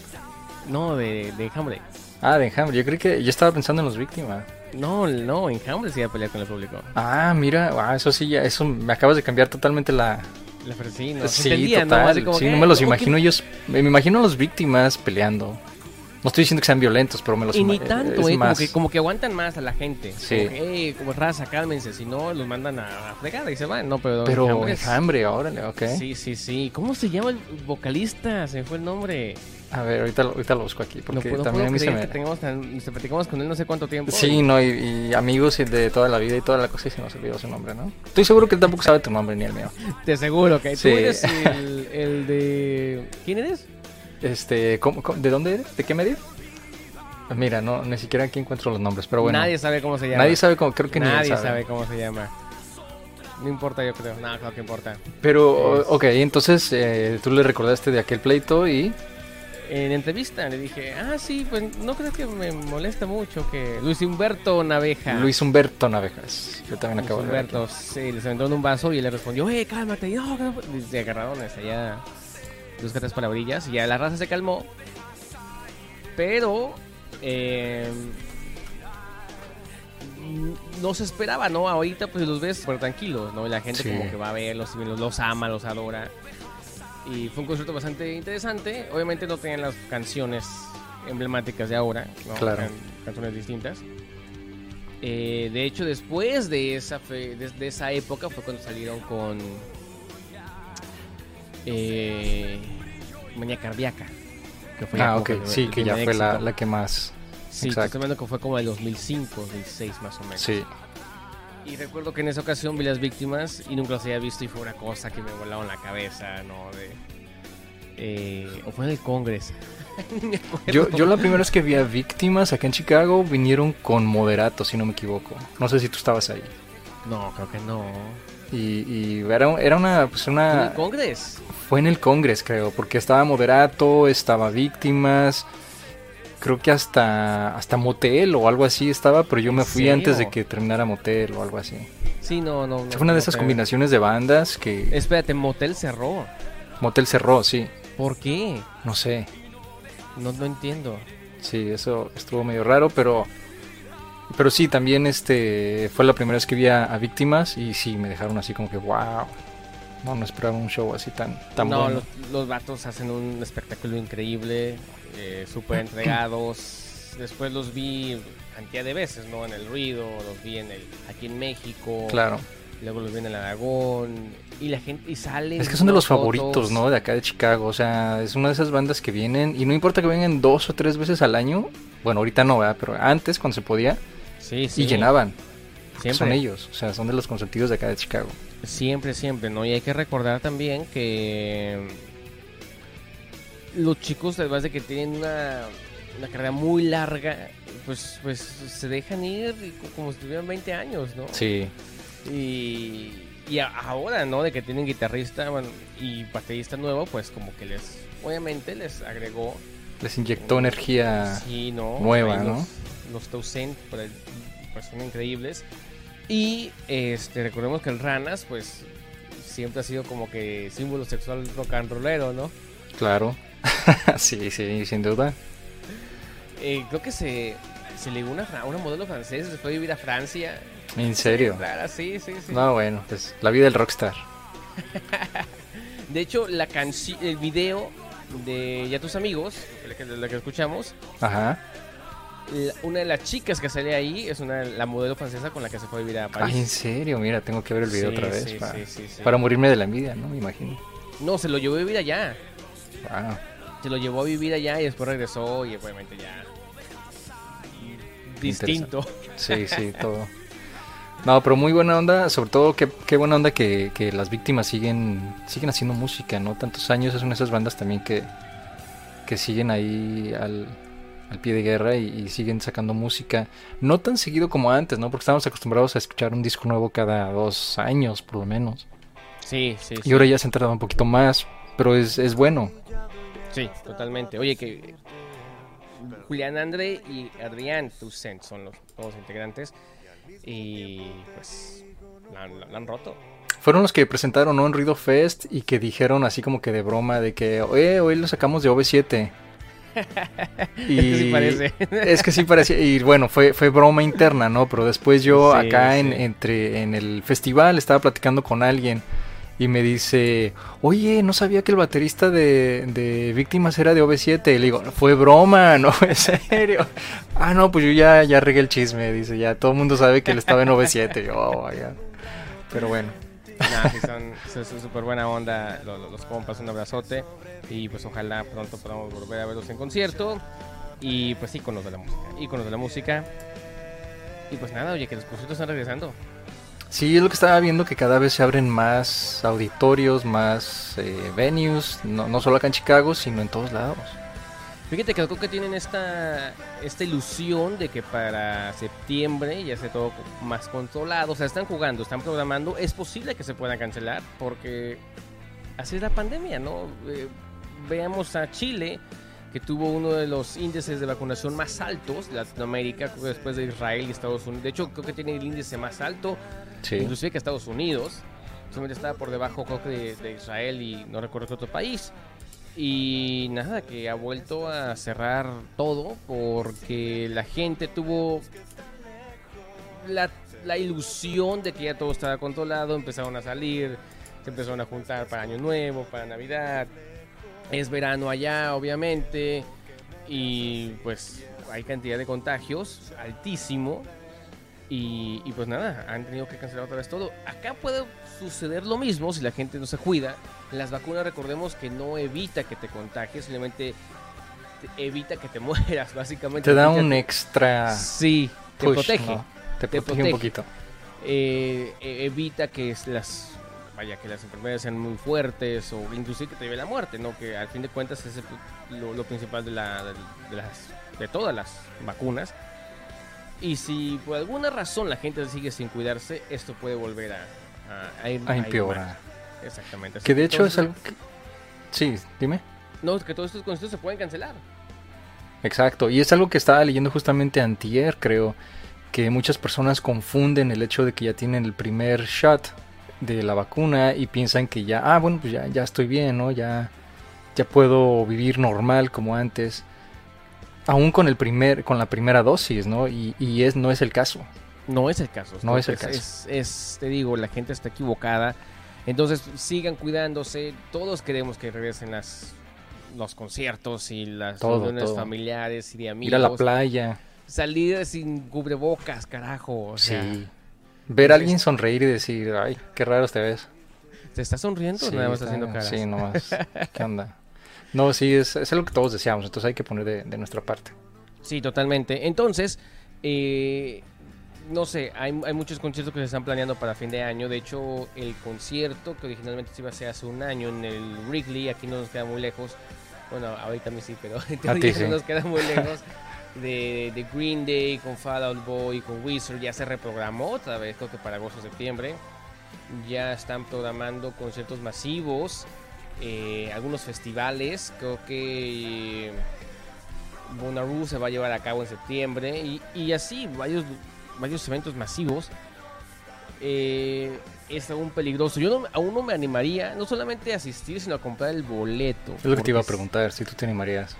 No, de, de Enjambre. Ah, de Enjambre. Yo creí que. Yo estaba pensando en los víctimas. No, no, Enjambre se iba a pelear con el público. Ah, mira. Ah, eso sí, ya. Eso me acabas de cambiar totalmente la. La sí, no, sí, entendía, ¿no? total. Así como sí, que, no me los "Oh, imagino qué-". ellos. Me me imagino a los víctimas peleando. No estoy diciendo que sean violentos, pero me los Y ni tanto, es eh, como, más- que, como que aguantan más a la gente. Sí. Como que, "Ey, como raza, cálmense, si no, los mandan a, a fregar y se van. No, pero... Pero Enjambre es- enjambre, órale, ok. Sí, sí, sí. ¿Cómo se llama el vocalista? Se me fue el nombre. A ver, ahorita, lo- ahorita lo busco aquí. Porque no también a mí se me. que tengamos tan- se platicamos con él no sé cuánto tiempo. Sí, no, y, y amigos y de toda la vida y toda la cosa y se nos olvidó su nombre, ¿no? Estoy seguro que él tampoco sabe tu nombre ni el mío. Te aseguro que Sí. tú eres el, el de... ¿Quién eres? Este, ¿cómo- cómo- ¿de dónde eres? ¿De qué medio? Mira, no, ni siquiera aquí encuentro los nombres, pero bueno. Nadie sabe cómo se llama. Nadie sabe cómo, creo que ni Nadie sabe. sabe cómo se llama. No importa, yo creo. No, claro que importa. Pero, Es- ok, entonces eh, tú le recordaste de aquel pleito y... En entrevista le dije, ah, sí, pues no creo que me molesta mucho que Luis Humberto Naveja. Luis Humberto Navejas. Yo también Luis acabo de ver. Humberto, sí, les aventó en un vaso y le respondió, eh, cálmate. Y no, no. Se agarraron allá dos tres palabrillas y ya la raza se calmó. Pero, eh, no se esperaba, ¿no? Ahorita pues los ves súper tranquilos, ¿no? La gente Sí. como que va a verlos los, los ama, los adora. Y fue un concierto bastante interesante. Obviamente no tenían las canciones emblemáticas de ahora, ¿no? Claro. Eran canciones distintas. Eh, de hecho, después de esa, fe- de, de esa época fue cuando salieron con eh, Manía Cardíaca. Que fue Ah, ok, sí, que ya fue la, que más... Sí, estoy hablando que fue como el 2005, 2006 más o menos. Sí. Y recuerdo que en esa ocasión vi las víctimas y nunca las había visto y fue una cosa que me volaron la cabeza, ¿no? De, eh, o fue en el Congreso. Yo, yo la primera vez que vi a víctimas acá en Chicago vinieron con Moderato, si no me equivoco. No sé si tú estabas ahí. No, creo que no. Y, y era, era una, pues ¿En una... el Congreso? Fue en el Congreso, creo, porque estaba Moderato, estaba Víctimas, creo que hasta, hasta Motel o algo así estaba, pero yo me ¿En fui antes de que terminara Motel o algo así. Sí, no, no. no Fue una de esas combinaciones de bandas que Espérate, Motel cerró. Motel cerró, sí, ¿Por qué? no sé. No, no entiendo. Sí, eso estuvo medio raro, pero pero sí, también este fue la primera vez que vi a, a Víctimas y sí, me dejaron así como que wow. No, no esperaba un show así tan, tan no, bueno. los, los vatos hacen un espectáculo increíble, eh, súper entregados. Después los vi cantidad de veces, ¿no? En el ruido, los vi en el, aquí en México. Claro. Luego los vi en el Aragón. Y la gente, y salen. Es que son de los fotos. favoritos, ¿no? De acá de Chicago. O sea, es una de esas bandas que vienen. Y no importa que vengan dos o tres veces al año. Bueno, ahorita no, ¿verdad? Pero antes, cuando se podía. Sí, sí. Y llenaban. Siempre. Son ellos. O sea, son de los consentidos de acá de Chicago. Siempre, siempre, ¿no? Y hay que recordar también que los chicos, además de que tienen una, una carrera muy larga, pues, pues se dejan ir como si tuvieran 20 años, ¿no? Sí. Y, y ahora, ¿no? De que tienen guitarrista bueno, y baterista nuevo, pues como que les, obviamente les agregó... Les inyectó energía. Sí, ¿no? nueva, ¿no? Los, los ahí, pues son increíbles. Y este, recordemos que el Ranas, pues siempre ha sido como que símbolo sexual rock and rollero, ¿no? Claro. sí, sí, sin duda. Eh, creo que se, se le dio una, una modelo francesa, fue a vivir a Francia. En serio. Rara, sí, sí, sí. No, bueno, pues la vida del rockstar. De hecho, la canción, el video de Ya tus amigos, la que, la que escuchamos, Ajá. La- una de las chicas que sale ahí es una la modelo francesa con la que se fue a vivir a París. Ay, en serio, mira, tengo que ver el video Sí, otra vez. sí, para, sí. para morirme de la envidia, ¿no? Me imagino. No, se lo llevó a vivir allá. Wow. Se lo llevó a vivir allá y después regresó y obviamente ya distinto. Sí, sí, todo. No, pero muy buena onda, sobre todo qué, qué buena onda que, que las víctimas siguen siguen haciendo música, ¿no? Tantos años, es una de esas bandas también que, que siguen ahí al, al pie de guerra y, y siguen sacando música. No tan seguido como antes, ¿no? Porque estábamos acostumbrados a escuchar un disco nuevo cada dos años, por lo menos. Sí, sí, sí. Y ahora ya se han tardado un poquito más, pero es, es bueno. Sí, totalmente. Oye, que Julián André y Adrián Toussaint son los dos integrantes y pues la, han- la han roto. Fueron los que presentaron ¿no? en Ruido Fest y que dijeron así como que de broma de que, oye, hoy lo sacamos de OV7. Y Es que sí parece. Es que sí parecía. Y bueno, fue, fue broma interna, ¿no? Pero después yo Sí, acá en, entre, en el festival estaba platicando con alguien y me dice, oye, no sabía que el baterista de, de Víctimas era de OV7. Y le digo, fue broma, no, en serio. Ah, no, pues yo ya, ya regué el chisme, dice, ya todo el mundo sabe que él estaba en OV7. Y yo, "Oh, vaya". Pero bueno. Nah, sí, son súper buena onda los, los- los compas, un abrazote y pues ojalá pronto podamos volver a verlos en concierto y pues íconos de la música, íconos de la música y pues nada, oye, que los conciertos están regresando. Sí, es lo que estaba viendo que cada vez se abren más auditorios, más eh, venues, no, no solo acá en Chicago, sino en todos lados. Fíjate que creo que tienen esta, esta ilusión de que para septiembre ya esté todo más controlado. O sea, están jugando, están programando. Es posible que se puedan cancelar porque así es la pandemia, ¿no? Eh, veamos a Chile, que tuvo uno de los índices de vacunación más altos de Latinoamérica, después de Israel y Estados Unidos. De hecho, creo que tiene el índice más alto, Sí. inclusive que Estados Unidos. Solamente estaba por debajo, creo que de, de Israel y no recuerdo qué otro país. Y nada, que ha vuelto a cerrar todo porque la gente tuvo la, la ilusión de que ya todo estaba controlado, empezaron a salir, se empezaron a juntar para Año Nuevo, para Navidad, es verano allá obviamente y pues hay cantidad de contagios altísimo y, y pues nada, han tenido que cancelar otra vez todo. Acá puede suceder lo mismo si la gente no se cuida. Las vacunas recordemos que no evita que te contagies, simplemente te- evita que te mueras, básicamente. Te da Evita un que- extra Sí, te protege. ¿no? Te, Te protege un protege. poquito. eh, e- evita que las vaya que las enfermedades sean muy fuertes o inclusive que te lleve la muerte no que al fin de cuentas es lo, lo principal de la de, de las de todas las vacunas y si por alguna razón la gente sigue sin cuidarse esto puede volver a a, a ir- A empeorar. exactamente Así Que de hecho es algo que... Sí, dime. no que todos estos conciertos se pueden cancelar Exacto, y es algo que estaba leyendo justamente antier, creo, que muchas personas confunden el hecho de que ya tienen el primer shot de la vacuna y piensan que ya, ah, bueno, pues ya, ya estoy bien, ¿no? Ya, ya puedo vivir normal como antes. Aún con el primer, con la primera dosis, ¿no? Y, y es, no es el caso. No es el caso. No es el caso. Es, es- te digo, la gente está equivocada. Entonces sigan cuidándose. Todos queremos que regresen las, los conciertos y las Todo, reuniones todo. familiares y de amigos. Ir a la playa. salir sin cubrebocas, carajo. O sea, Sí. Ver a alguien sonreír y decir, ay, qué raro te ves. ¿Te estás sonriendo o Sí, nada más está- haciendo caras? Sí, nomás. ¿Qué onda? No, sí, es, es lo que todos deseamos, entonces hay que poner de, de nuestra parte. Sí, totalmente. Entonces, eh, no sé, hay, hay muchos conciertos que se están planeando para fin de año. De hecho, el concierto que originalmente se iba a hacer hace un año en el Wrigley, aquí no nos queda muy lejos. Bueno, ahorita me sí, pero en teoría sí. no nos queda muy lejos. De, de Green Day, con Fall Out Boy, con Wizard, ya se reprogramó otra vez, creo que para agosto o septiembre. Ya están programando conciertos masivos, eh, algunos festivales. Creo que eh, Bonnaroo se va a llevar a cabo en septiembre y, y así varios, varios eventos masivos. Eh, es aún peligroso. Yo no- aún no me animaría, no solamente a asistir, sino a comprar el boleto. Es lo que te iba a preguntar, si tú te animarías.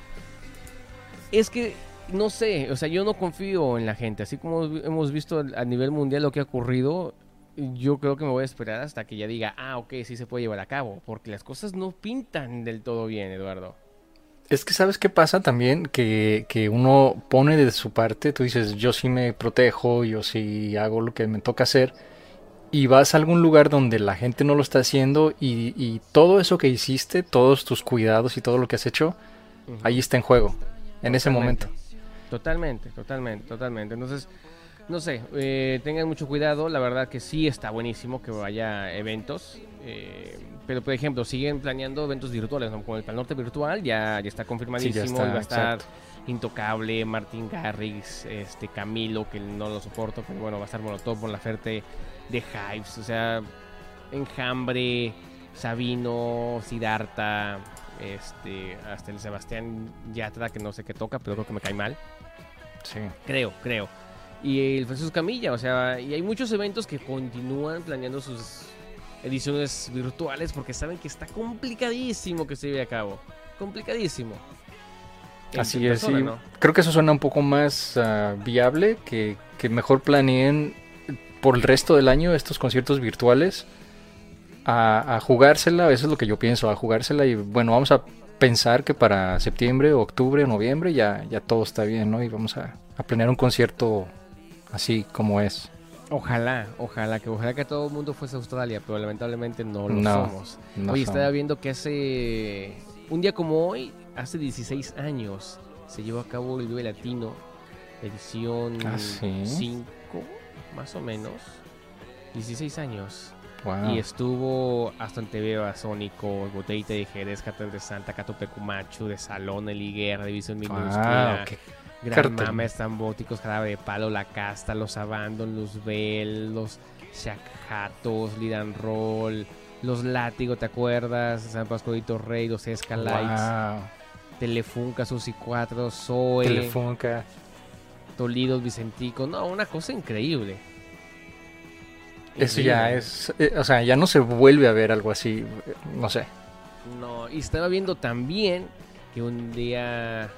Es que, no sé, o sea, yo no confío en la gente. Así como hemos visto a nivel mundial lo que ha ocurrido, yo creo que me voy a esperar hasta que ya diga, ah, ok, sí se puede llevar a cabo. Porque las cosas no pintan del todo bien, Eduardo. Es que sabes qué pasa también, que, que uno pone de su parte, tú dices, yo sí me protejo, yo sí hago lo que me toca hacer, y vas a algún lugar donde la gente no lo está haciendo y, y todo eso que hiciste, todos tus cuidados y todo lo que has hecho, ahí está en juego, en ese momento. Totalmente, totalmente, totalmente. Entonces, no sé, eh, tengan mucho cuidado. La verdad que sí está buenísimo que vaya a eventos. eh, pero, por ejemplo, siguen planeando eventos virtuales, ¿no? Como el Pal Norte virtual, ya, ya está confirmadísimo. está, y va a estar exacto. Intocable, Martín Garrix, este, Camilo, que no lo soporto, pero bueno, va a estar Molotov, Mon Laferte, de Hives, o sea, Enjambre, Sabino, Sidarta, este, hasta el Sebastián Yatra, que no sé qué toca, pero creo que me cae mal. Sí. Creo, creo. Y el Francisco Camilla, o sea, y hay muchos eventos que continúan planeando sus ediciones virtuales porque saben que está complicadísimo que se lleve a cabo. Complicadísimo. Así persona, es, sí. ¿no? Creo que eso suena un poco más ah, viable, que, que mejor planeen por el resto del año estos conciertos virtuales a, a jugársela, eso es lo que yo pienso, a jugársela y bueno, vamos a pensar que para septiembre, octubre, noviembre ya, ya todo está bien, ¿no? Y vamos a, a planear un concierto así como es. Ojalá, ojalá, que ojalá que todo el mundo fuese a Australia, pero lamentablemente no lo No, somos. No Oye, son- estaba viendo que hace un día como hoy, hace 16 años, se llevó a cabo el Vive Latino, edición Ah, ¿sí? 5, más o menos. 16 años. Wow. Y estuvo Aston TV, Basónico, Botellita de Jerez, Catel de Santa, Cato Pecumachu, de Salón, El Higuera, División Wow, Minúscula, qué- Gran. Mama, Estambóticos, Jarabe de Palo, La Casta, Los Abandon, Los Bell, Los Shackhatos, Lidan Roll, Los Látigo, ¿te acuerdas? San Pascualito Rey, Los Escalites, wow. Telefunca, Susi 4, Zoe, Telefunca. Tolidos, Vicentico. No, una cosa increíble. Eso ya es, eh, o sea, ya no se vuelve a ver algo así, no sé. No, y estaba viendo también que un día,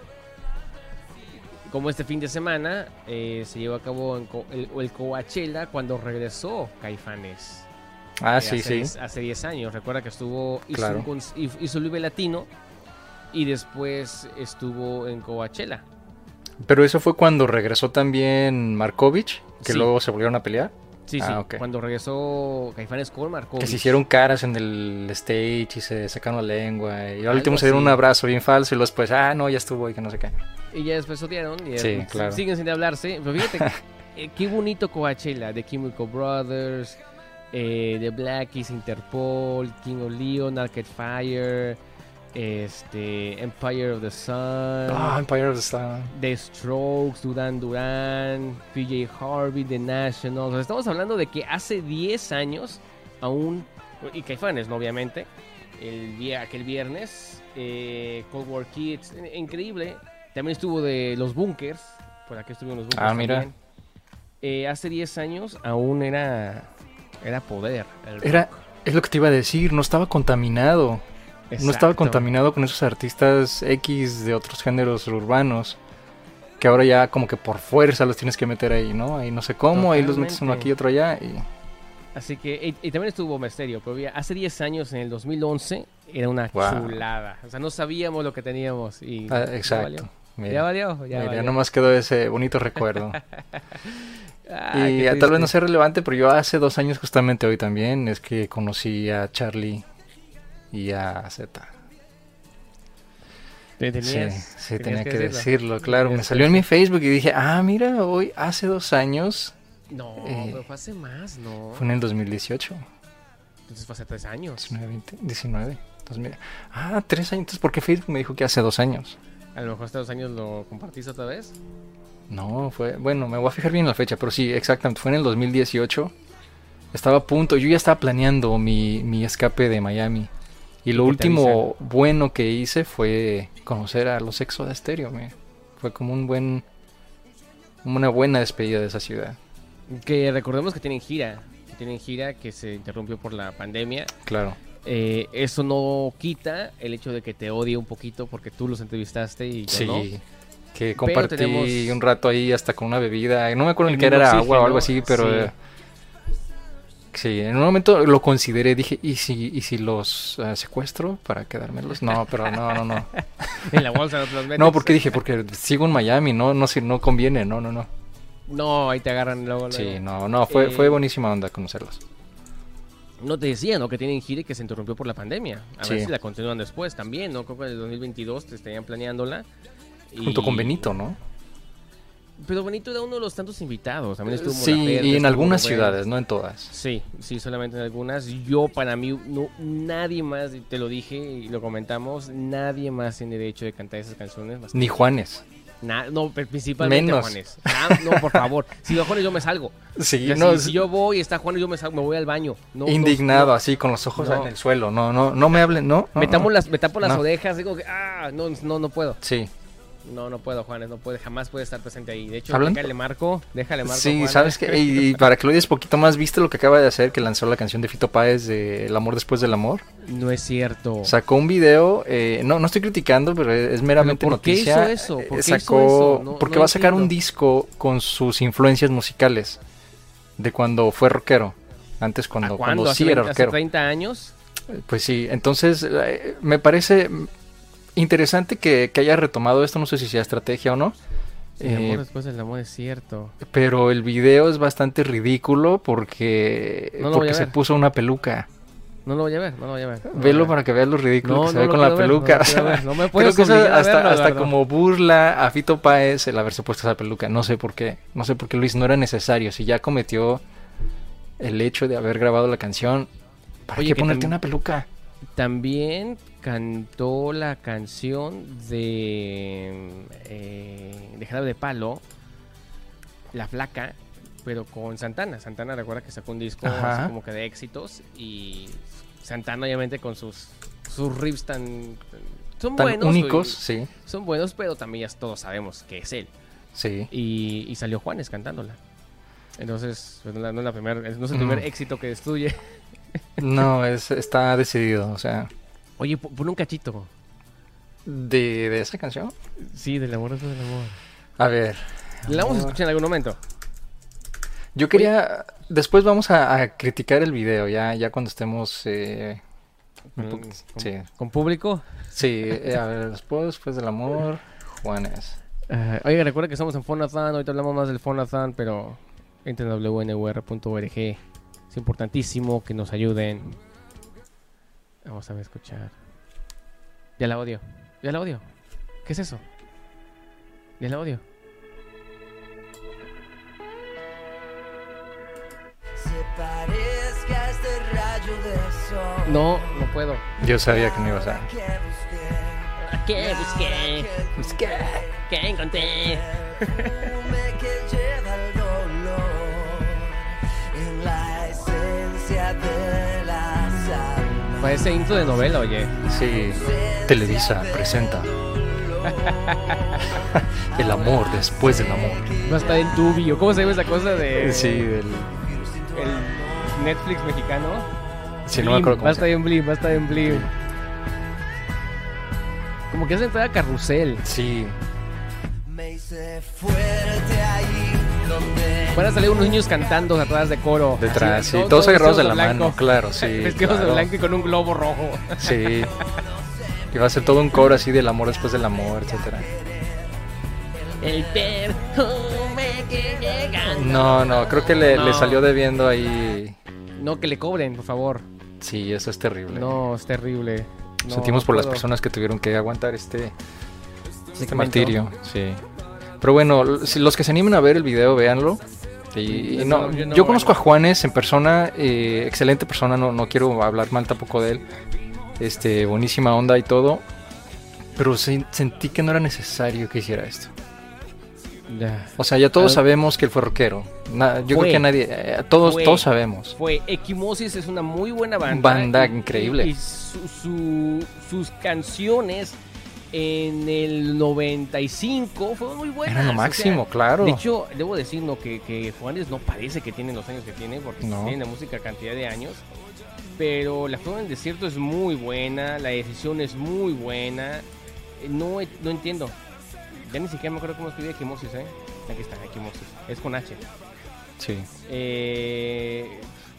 como este fin de semana, eh, se llevó a cabo en Co- el, el Coachella cuando regresó Caifanes. Ah, Eh, sí, hace sí. diez- Hace 10 años, recuerda que estuvo, hizo, Claro. un hizo Vive Latino y después estuvo en Coachella. Pero eso fue cuando regresó también Markovich, que Sí. luego se volvieron a pelear. Sí, Ah, sí, cuando regresó Caifanes con Marco. Que se hicieron caras en el stage y se sacaron la lengua. Y al último se dieron un abrazo bien falso y luego después, ah, no, ya estuvo y que no sé qué. Y ya después odiaron y Sí, eh, claro. siguen sin hablarse. Pero fíjate, eh, qué bonito Coachella, The Chemical Brothers, eh, The Blackies, Interpol, King of Leon, Arcade Fire, este, Empire of the Sun, Ah, Empire of the Sun. The Strokes, Duran Duran, PJ Harvey, The Nationals. O sea, estamos hablando de que hace 10 años aún, y Caifanes, ¿no? obviamente, el día, aquel viernes, eh, Cold War Kids, eh, increíble. También estuvo de los Bunkers, por aquí estuvieron los Bunkers. Ah, mira. Eh, hace 10 años aún era, era poder. Era, es lo que te iba a decir, no estaba contaminado. No estaba contaminado con esos artistas X de otros géneros urbanos. Que ahora ya como que por fuerza los tienes que meter ahí, ¿no? Ahí no sé cómo, ahí los metes uno aquí y otro allá. Y... Así que, y, y también estuvo Misterio, pero ya hace 10 años, en el 2011, era una Wow. chulada. O sea, no sabíamos lo que teníamos y... Ah, exacto. Mira, Ya valió, ya mira, valió. nomás quedó ese bonito recuerdo. Ah, y tal vez no sea relevante, pero yo hace dos años justamente hoy también es que conocí a Charlie y a Z. Te tenías- sí, sí, tenía que, decirlo, claro. Tenías Me que salió en mi decirlo. Facebook y dije, ah, mira, hoy hace dos años, No, Eh, pero fue hace más, ¿no? fue en el 2018, Entonces fue hace tres años. 19, 20, 19, 2000. Ah, tres años, entonces, ¿por qué Facebook me dijo que hace dos años? A lo mejor hace dos años lo compartiste otra vez. No, fue, bueno, me voy a fijar bien la fecha, pero sí, exactamente, fue en el 2018. Estaba a punto, yo ya estaba planeando mi, mi escape de Miami. Y lo ¿Y qué te último bueno que hice fue conocer a los Exoda Stereo, me. Fue como un buen una buena despedida de esa ciudad. Que recordemos que tienen gira. Que tienen gira que se interrumpió por la pandemia. Claro. Eh, eso no quita el hecho de que te odie un poquito porque tú los entrevistaste y yo Sí. no. Que compartí un rato ahí hasta con una bebida. No me acuerdo el ni qué era, agua o algo así, pero... sí. eh, Sí, en un momento lo consideré, dije, ¿y si, y si los eh, secuestro para quedármelos? No, pero no, no, no. En la bolsa no te los metes. No, porque dije, porque sigo en Miami, no, no, si no conviene, no, no, no. No, ahí te agarran luego. luego. Sí, no, no, fue, Eh, fue buenísima onda conocerlos. No te decía, ¿no? Que tienen gira y que se interrumpió por la pandemia. A ver si la continúan después también, ¿no? Creo que en el 2022 te estarían planeándola. y- Junto con Benito, ¿no? Pero Benito era uno de los tantos invitados. También estuvo Sí, y en algunas ciudades, no en todas. Sí, sí, solamente en algunas. Yo, para mí, no, nadie más, te lo dije y lo comentamos, nadie más tiene derecho de cantar esas canciones. más Ni Juanes. Na- no, principalmente Menos. Juanes. Ah, no, por favor. Si va Juanes, yo me salgo. Sí, O sea, no, si, si yo voy y está Juanes, yo me salgo, me voy al baño. No, indignado, no. así, con los ojos en el suelo. No, no, no me hablen, no. me, tapo las, me tapo las orejas, digo que, ah, no, no, no puedo. Sí, No, no puedo, Juanes, no puede, jamás puede estar presente ahí. De hecho, Hablando- déjale marco, déjale marco. sí, Juanes. sabes que, y, y para que lo digas poquito más, ¿viste lo que acaba de hacer? Que lanzó la canción de Fito Páez de El amor después del amor. No es cierto. Sacó un video, eh, no, no estoy criticando, pero es meramente ¿Pero por qué noticia. hizo eso? ¿Por Eh, qué hizo eso? No- porque no va a sacar un disco con sus influencias musicales de cuando fue rockero. Antes ¿A cuando, cuando ¿Hace sí era 20 ¿Hace rockero. 30 años? Pues sí, entonces eh, me parece interesante que, que haya retomado esto, no sé si sea estrategia o no. El amor eh, después del amor es cierto. pero el video es bastante ridículo porque, No porque se puso una peluca. No lo voy a ver, no lo voy a ver. no a Velo ver. para que veas lo ridículo No, que se ve con la peluca. No me Creo puedes que eso hasta, verlo, hasta como burla a Fito Páez el haberse puesto esa peluca. No sé por qué. No sé por qué Luis no era necesario. Si ya cometió el hecho de haber grabado la canción, ¿para Oye, qué ponerte una peluca? También cantó la canción de eh, de Jarabe de Palo, La Flaca, pero con Santana. Santana recuerda que sacó un disco Ajá. así como que de éxitos y Santana obviamente con sus sus riffs tan son Tan buenos, únicos, y- sí. son buenos, pero también ya todos sabemos que es él. Sí. Y, y salió Juanes cantándola. Entonces, pues, no, no la primer- no es el primer Mm. éxito que destruye. No, es, está decidido. O sea, Oye, pon un cachito. de, de esa canción. Sí, del amor es del amor. A ver. La vamos a escuchar en algún momento. Yo quería. Después vamos a, a criticar el video, ya, ya cuando estemos. eh, un Con, sí. con público. Sí, eh, a ver, después, después del amor, Juanes. Eh, oiga, recuerda que estamos en Fonathon. Ahorita hablamos más del Fonathon, pero entren a wnur.org. Es importantísimo que nos ayuden. Vamos a ver, escuchar. Ya la odio. Ya la odio. ¿Qué es eso? Ya la odio. este. No, no puedo. Yo sabía que no ibas a. ¿Qué busqué? busqué, ¿Qué encontré? Parece intro de novela, oye. Sí, Televisa presenta. el amor después del amor. Va a estar en Tubio. ¿Cómo se llama esa cosa de Sí, del. el Netflix mexicano? Sí, no me acuerdo Va cómo a estar en Blim, va a estar en Blim. Como que es entrada a carrusel. Sí, Me hice fuerte ahí donde Van a salir unos niños cantando atrás de coro. detrás, sí, todo- todos todo agarrados de la blanco. mano, claro, sí. Vestidos de blanco y con un globo rojo. Sí. Y va a ser todo un coro así del amor después del amor, etcétera. El perfume que llega. No, no, creo que le, No. le salió debiendo ahí. No, que le cobren, por favor. Sí, eso es terrible. No, es terrible. No, Sentimos no por las personas que tuvieron que aguantar este, este Segmento. martirio. Sí. Pero bueno, si los que se animen a ver el video, véanlo. Y, no, yo no, yo conozco a. Juanes en persona, eh, excelente persona, no, no quiero hablar mal tampoco de él. Este, buenísima onda y todo. Pero se- sentí que no era necesario que hiciera esto. Ya. O sea, ya todos Ah. sabemos que él fue rockero. Na- yo Fue. creo que nadie, eh, todos, Fue. todos sabemos. Fue Equimosis es una muy buena banda. Banda Y- increíble. Y, y su- su- sus canciones en el 95 fueron muy buenas. Era lo o máximo, sea, claro. De hecho, debo decir ¿no? que, que Juanes no parece que tiene los años que tiene, porque No. tiene la música cantidad de años. Pero La Flor en el Desierto es muy buena, la decisión es muy buena. Eh, No, no entiendo. Ya ni siquiera me acuerdo cómo escribía Equimosis, ¿eh? Aquí está, Equimosis. Es con H. Sí. Eh,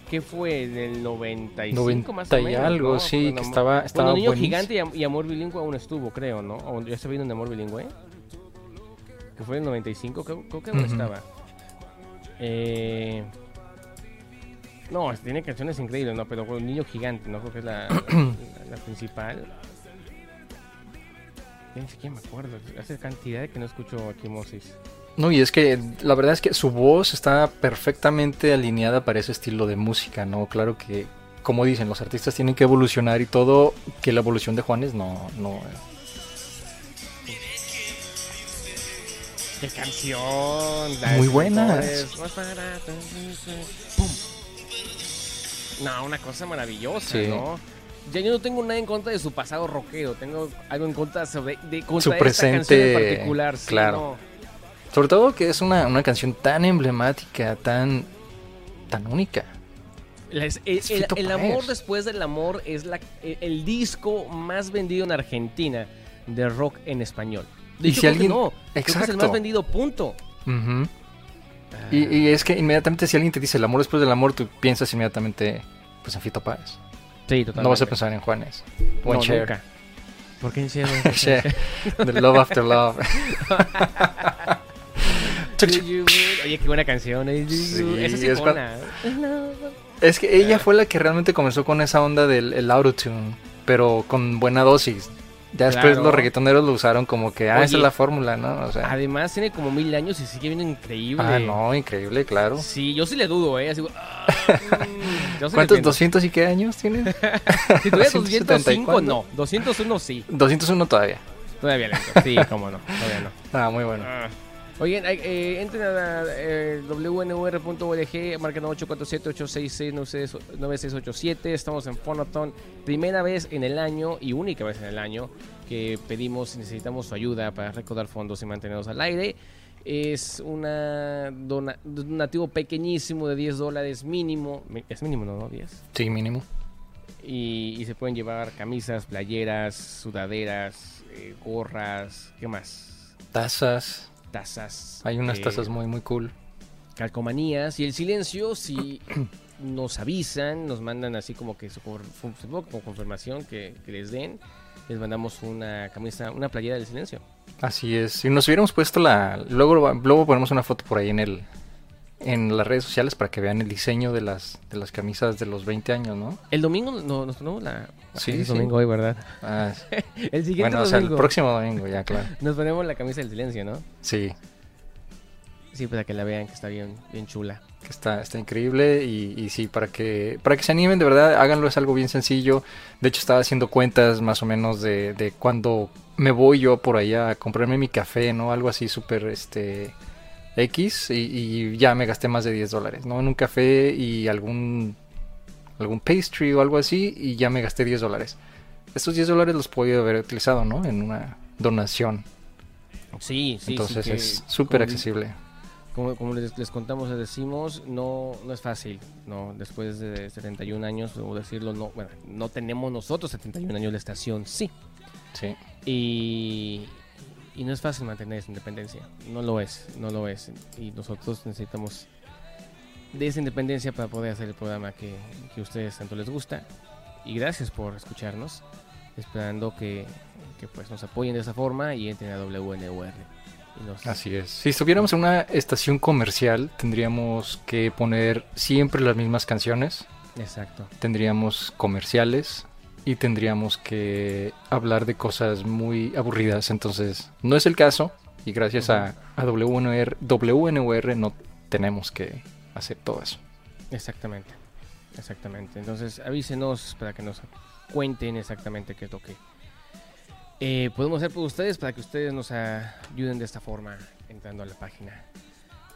¿Qué fue? ¿En el 95 más 90 o y menos? algo, ¿no? sí, que estaba, estaba Bueno, Niño buenísimo. Gigante y, y Amor Bilingüe aún estuvo, creo, ¿no? O ya está viendo de Amor Bilingüe. Que fue en el 95, creo, creo que aún Ujú. estaba. Eh, no, tiene canciones increíbles, ¿no? Pero con Niño Gigante, ¿no? Creo que es la, la- la principal. Ni siquiera me acuerdo. Hace cantidad de que no escucho Equimosis. No, y es que la verdad es que su voz está perfectamente alineada para ese estilo de música, ¿no? Claro que, como dicen, los artistas tienen que evolucionar y todo, que la evolución de Juanes no, no. ¡Qué canción! Muy ¡pum! No, una cosa maravillosa, Sí. ¿no? Ya yo no tengo nada en contra de su pasado rockero, tengo algo en contra sobre de contra Su esta presente, canción en particular, sí, claro. no. Sobre todo que es una, una canción tan emblemática, tan, tan única. Les- el, Es el- Fito el Páez. amor después del amor es la, el, el disco más vendido en Argentina de rock en español. De Y hecho, si alguien- no, que es el Exacto. más vendido, punto. Ujú. Y, y es que inmediatamente si alguien te dice el amor después del amor, tú piensas inmediatamente pues en Fito Páez. Sí, totalmente. No vas a pensar en Juanes. O en Cher. nunca. ¿Por qué en Cher? Cher. The Love After Love. Oye, qué buena canción. eh, Sí, Esa sí es icona. Es que ella fue la que realmente comenzó con esa onda del el autotune, pero con buena dosis. Ya después Claro. los reggaetoneros lo usaron como que, ah, esa es la fórmula, ¿no? O sea, Además, tiene como mil años y sigue viendo increíble. ah, no, increíble, claro. Sí, yo sí le dudo, ¿eh? Así, ah, mm, sí ¿Cuántos? entiendo. ¿200 y qué años tienes? Si tuviera 170 y 205, cuánto? no. 201 sí. 201 todavía. Todavía lento. Sí, cómo no. Todavía no. Ah, muy bueno. Ah. Oigan, eh, entren a eh, wnur.org, marquen 847-866-9687. Estamos en Fonathon. Primera vez en el año y única vez en el año que pedimos y necesitamos su ayuda para recaudar fondos y mantenernos al aire. Es una dona- donativo pequeñísimo de 10 dólares mínimo. Es mínimo, ¿no? ¿no? 10. Sí, mínimo. Y, y se pueden llevar camisas, playeras, sudaderas, eh, gorras, ¿qué más? Tazas. Tazas. Hay unas eh, tazas muy, muy cool. calcomanías y el silencio si nos avisan, nos mandan así como que su, con confirmación que, que les den, les mandamos una camisa, una playera del silencio. Así es. Si nos hubiéramos puesto la... Luego, luego ponemos una foto por ahí en el... En las redes sociales para que vean el diseño de las, de las camisas de los 20 años, ¿no? El domingo no, nos ponemos la... Sí, es sí. domingo hoy, ¿verdad? Ah, El siguiente bueno, o sea, el próximo domingo, ya, claro. nos ponemos la camisa del silencio, ¿no? Sí, Sí, para que la vean que está bien, bien chula. que está, está increíble y, y sí, para que, para que se animen, de verdad, háganlo, es algo bien sencillo. De hecho, estaba haciendo cuentas más o menos de, de cuando me voy yo por allá a comprarme mi café, ¿no? Algo así súper, este, X y, y ya me gasté más de 10 dólares, ¿no? En un café y algún, algún pastry o algo así y ya me gasté 10 dólares. Estos 10 dólares los puedo haber utilizado, ¿no? En una donación. Sí, sí. Entonces sí que- es súper accesible. Como, como les, les contamos, les decimos, no, no es fácil, no, después de 71 años, debo decirlo, no, bueno, no tenemos nosotros 71 años la estación, sí, Sí. y, y no es fácil mantener esa independencia, no lo es, no lo es, y nosotros necesitamos de esa independencia para poder hacer el programa que, que a ustedes tanto les gusta, y gracias por escucharnos, esperando que, que pues nos apoyen de esa forma y entren a WNUR. nos- Así es. Si estuviéramos en una estación comercial, tendríamos que poner siempre las mismas canciones, Exacto. tendríamos comerciales y tendríamos que hablar de cosas muy aburridas. Entonces, no es el caso y gracias a, a WNR, WNUR no tenemos que hacer todo eso. Exactamente. Exactamente. Entonces avísenos para que nos cuenten exactamente qué es lo que eh, podemos hacer por ustedes para que ustedes nos ayuden de esta forma entrando a la página.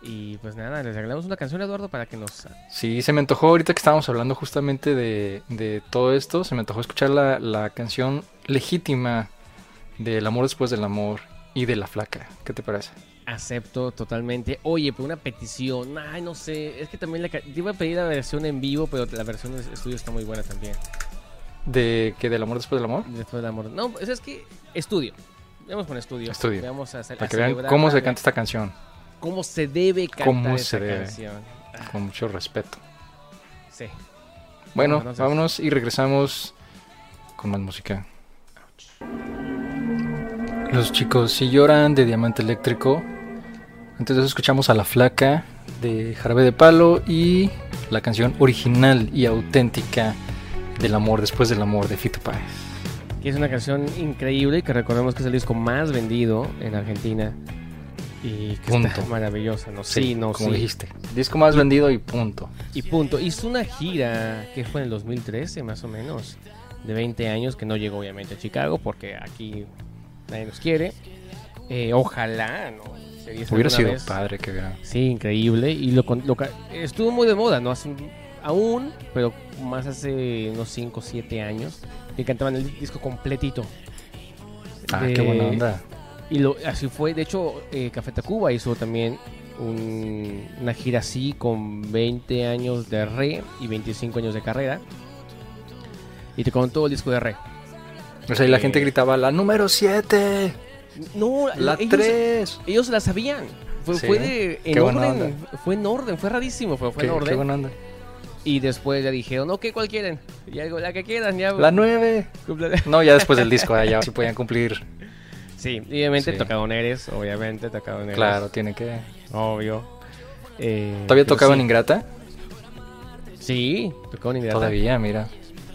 Y pues nada, les regalamos una canción, Eduardo, para que nos... Sí, se me antojó ahorita que estábamos hablando justamente de, de todo esto, se me antojó escuchar la, la canción legítima del amor después del amor y de la flaca. ¿Qué te parece? Acepto totalmente. Oye, pero una petición. Ay, no sé. Es que también la te iba a pedir la versión en vivo, pero la versión de estudio está muy buena también. ¿De que del amor después del amor? Después del amor. No, pues es que estudio. Vamos con estudio. Estudio. Vamos a hacer Para que vean cómo se canta esta canción, cómo se debe cantar Cómo esa se debe. canción. Con mucho respeto. sí. Bueno, vámonos y regresamos con más música. Los chicos si lloran de Diamante Eléctrico. Eso escuchamos a La Flaca de Jarabe de Palo y la canción original y auténtica del amor después del amor de Fito Páez. Que es una canción increíble que recordemos que es el disco más vendido en Argentina. Y que está Punto. maravillosa, ¿no? Sí, no, como sí. dijiste. Disco más vendido y punto. Y punto. Hizo una gira que fue en el 2013, más o menos, de 20 años, que no llegó obviamente a Chicago porque aquí nadie nos quiere. Eh, ojalá, ¿no? Hubiera sido vez. padre que hubiera. Sí, increíble. Y lo, lo estuvo muy de moda, ¿no? Hace, un- aún, pero más hace unos 5 o 7 años, que cantaban el disco completito. Ah, De- qué buena onda. Y lo, así fue. De hecho, eh, Café Tacuba hizo también un- una gira así con 20 años de re y 25 años de carrera. Y te todo el disco de re. O sea, y la Eh, gente gritaba, la número 7, No, la ellos, 3. ellos la sabían. Fue, Sí, fue de, en orden. Fue en orden, fue rarísimo, pero fue Qué, en orden. qué buena onda. Y después ya dijeron, ok, ¿cuál quieren? Ya digo, la que quieran, ya. La 9. No, ya después del disco, ah, ya sí podían cumplir. Sí, y obviamente Sí. tocaron Eres, obviamente tocaron Eres. Claro, tiene que. Obvio. Eh, ¿Todavía tocaban sí. Ingrata? Sí, tocaban Ingrata. Todavía, mira.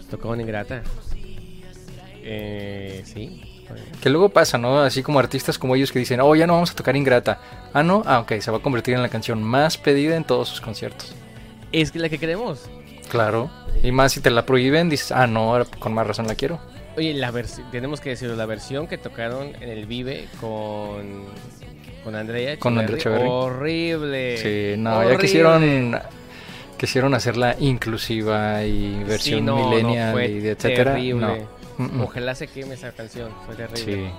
Tocaban Ingrata. Eh, sí. Que luego pasa, ¿no? Así como artistas como ellos que dicen, oh, ya no vamos a tocar Ingrata. Ah, no, ah, ok, se va a convertir en la canción más pedida en todos sus conciertos. Es la que queremos. Claro. Y más si te la prohíben, dices, ah, no, ahora con más razón la quiero. Oye, la versión, tenemos que decirlo, la versión que tocaron en el Vive con, con Andrea Con Andrea Echeverry. Horrible. Sí, no, Horrible. ya quisieron. Quisieron hacerla inclusiva y versión Sí, no, millennial y etcétera. terrible. No. Mm, mm. Ojalá se queme esa canción. Fue terrible. Sí.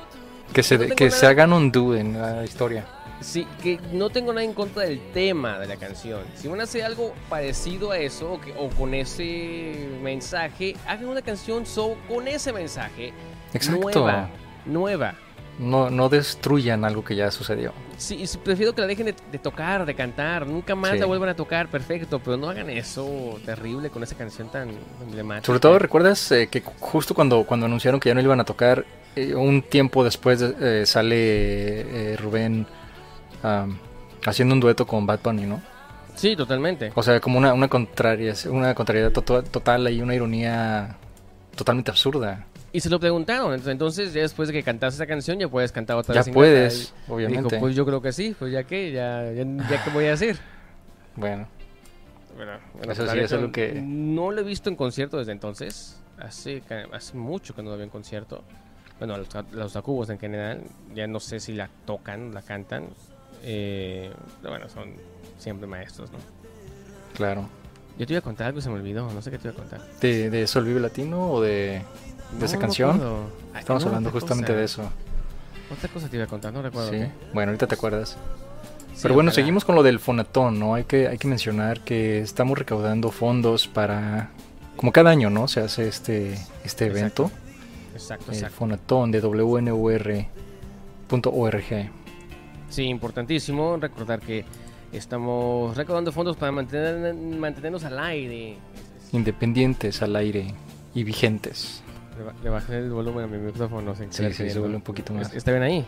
Que se, No que nada- se hagan un do en la historia. Sí, que no tengo nada en contra del tema de la canción. Si van a hacer algo parecido a eso o, que- o con ese mensaje, hagan una canción so, con ese mensaje. Exacto. Nueva. Nueva. No, no destruyan algo que ya sucedió. Sí, prefiero que la dejen de, de tocar, de cantar. Nunca más Sí. la vuelvan a tocar, perfecto. Pero no hagan eso terrible con esa canción tan emblemática. Sobre todo, ¿recuerdas eh, que justo cuando, cuando anunciaron que ya no iban a tocar, eh, un tiempo después eh, sale Rubén haciendo un dueto con Bad Bunny, ¿no? Sí, totalmente. O sea, como una, una, contraria, una contrariedad to- total y una ironía totalmente absurda. Y se lo preguntaron. ent- Entonces, ya después de que cantas esa canción, ya puedes cantar otra Ya vez. Ingrata. puedes, Y Dijo, obviamente. pues yo creo que sí. Pues ya que, ya, ya, ya qué voy a decir. Bueno, Bueno, bueno, Eso sí, eso es lo que- No lo he visto en concierto desde entonces. Hace, hace mucho que no lo veo en concierto. Bueno, los, los Tacubos en general. Ya no sé si la tocan, la cantan. Eh, pero bueno, son siempre maestros, ¿no? claro. Yo te iba a contar algo y se me olvidó. No sé qué te iba a contar. ¿De, de Sol Vive Latino o de, de esa No, no canción? Ay, Estamos hablando justamente cosa. de eso. Otra cosa te iba a contar, no recuerdo. Sí. Bueno, ahorita te acuerdas. Sí, Pero bueno, ojalá. seguimos con lo del Fonatón, ¿no? Hay que, hay que mencionar que estamos recaudando fondos para, como cada año, ¿no? Se hace este, este Exacto, evento, Exacto, el exacto. Fonatón de WNUR.org. Sí, importantísimo recordar que estamos recaudando fondos para mantener, mantenernos al aire. Independientes al aire y vigentes. Le, ba- le bajé el volumen a mi micrófono sin Sí, sí, se un poquito más. ¿Está bien ahí?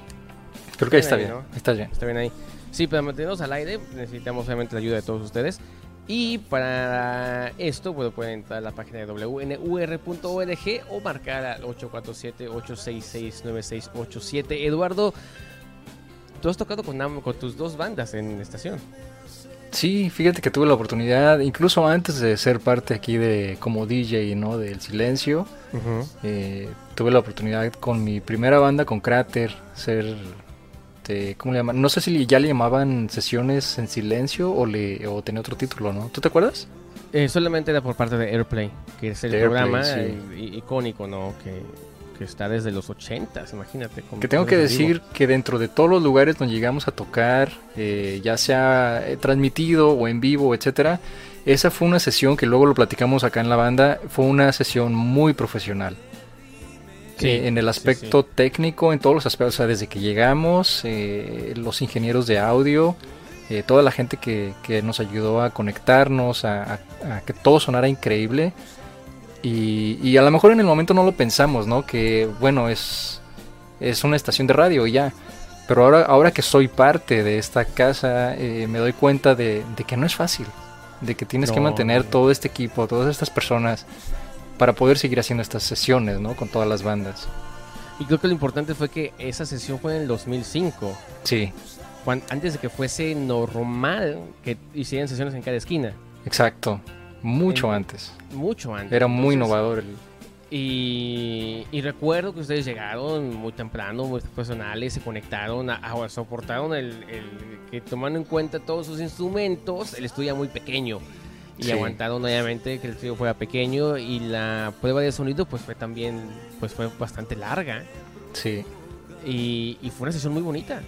Creo que está bien. ¿no? Está bien. Está bien ahí. Sí, para mantenernos al aire necesitamos obviamente la ayuda de todos ustedes. Y para esto, bueno, pueden entrar a la página de wnur.org o marcar al 847-866-9687. Eduardo, tú has tocado con, con tus dos bandas en estación. Sí, fíjate que tuve la oportunidad, incluso antes de ser parte aquí de como DJ, ¿no? Del silencio, eh, tuve la oportunidad con mi primera banda, con Cráter, ser, de- ¿cómo le llaman? No sé si ya le llamaban sesiones en silencio o le o tenía otro título, ¿no? ¿Tú te acuerdas? Eh, solamente era por parte de Airplay, que es el De Airplay, programa sí. icónico, ¿no? Que, que está desde los 80, imagínate. Que tengo que decir que dentro de todos los lugares donde llegamos a tocar, eh, ya sea eh, transmitido o en vivo, etcétera, esa fue una sesión que luego lo platicamos acá en la banda, fue una sesión muy profesional. Sí, Eh, en el sí, aspecto técnico, en todos los aspectos, o sea, desde que llegamos, eh, los ingenieros de audio, eh, toda la gente que, que nos ayudó a conectarnos, a, a- a que todo sonara increíble. Y, y a lo mejor en el momento no lo pensamos, ¿no? Que bueno, es, es una estación de radio y ya. Pero ahora, ahora que soy parte de esta casa, eh, me doy cuenta de, de que no es fácil. De que tienes que mantener no. todo este equipo, todas estas personas, para poder seguir haciendo estas sesiones, ¿no? Con todas las bandas. Y creo que lo importante fue que esa sesión fue en el 2005. Sí, antes de que fuese normal que hicieran sesiones en cada esquina. exacto. Mucho En- antes. Mucho antes. Era muy Entonces, innovador. el- Y, y recuerdo que ustedes llegaron muy temprano, muy profesionales, se conectaron, a, a- soportaron el, el- que tomando en cuenta todos sus instrumentos, el estudio era muy pequeño. Y Sí. aguantaron obviamente que el estudio fuera pequeño y la prueba de sonido pues fue también pues fue bastante larga Sí. y, y fue una sesión muy bonita.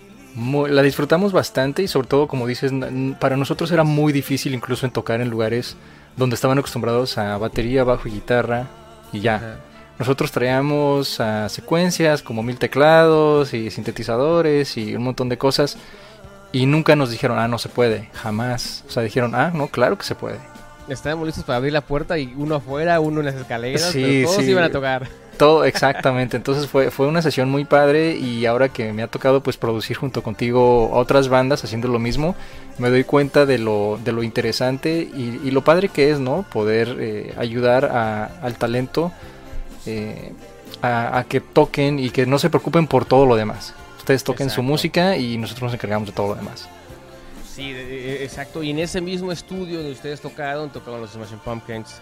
La disfrutamos bastante y sobre todo, como dices, para nosotros era muy difícil incluso en tocar en lugares donde estaban acostumbrados a batería, bajo y guitarra y ya. Ajá. Nosotros traíamos a secuencias como mil teclados y sintetizadores y un montón de cosas y nunca nos dijeron, ah, no se puede, jamás. O sea, dijeron, ah, no, claro que se puede. Estábamos listos para abrir la puerta y uno afuera, uno en las escaleras, Sí, pero todos sí. iban a tocar. Todo, exactamente. Entonces fue, fue una sesión muy padre y ahora que me ha tocado pues producir junto contigo a otras bandas haciendo lo mismo, me doy cuenta de lo, de lo interesante y, y lo padre que es, ¿no? Poder eh, ayudar a- al talento eh, a, a que toquen y que no se preocupen por todo lo demás. Ustedes toquen su música y nosotros nos encargamos de todo lo demás. Sí, de- de- exacto. Y en ese mismo estudio donde ustedes tocaron, tocaron los Smashing Pumpkins,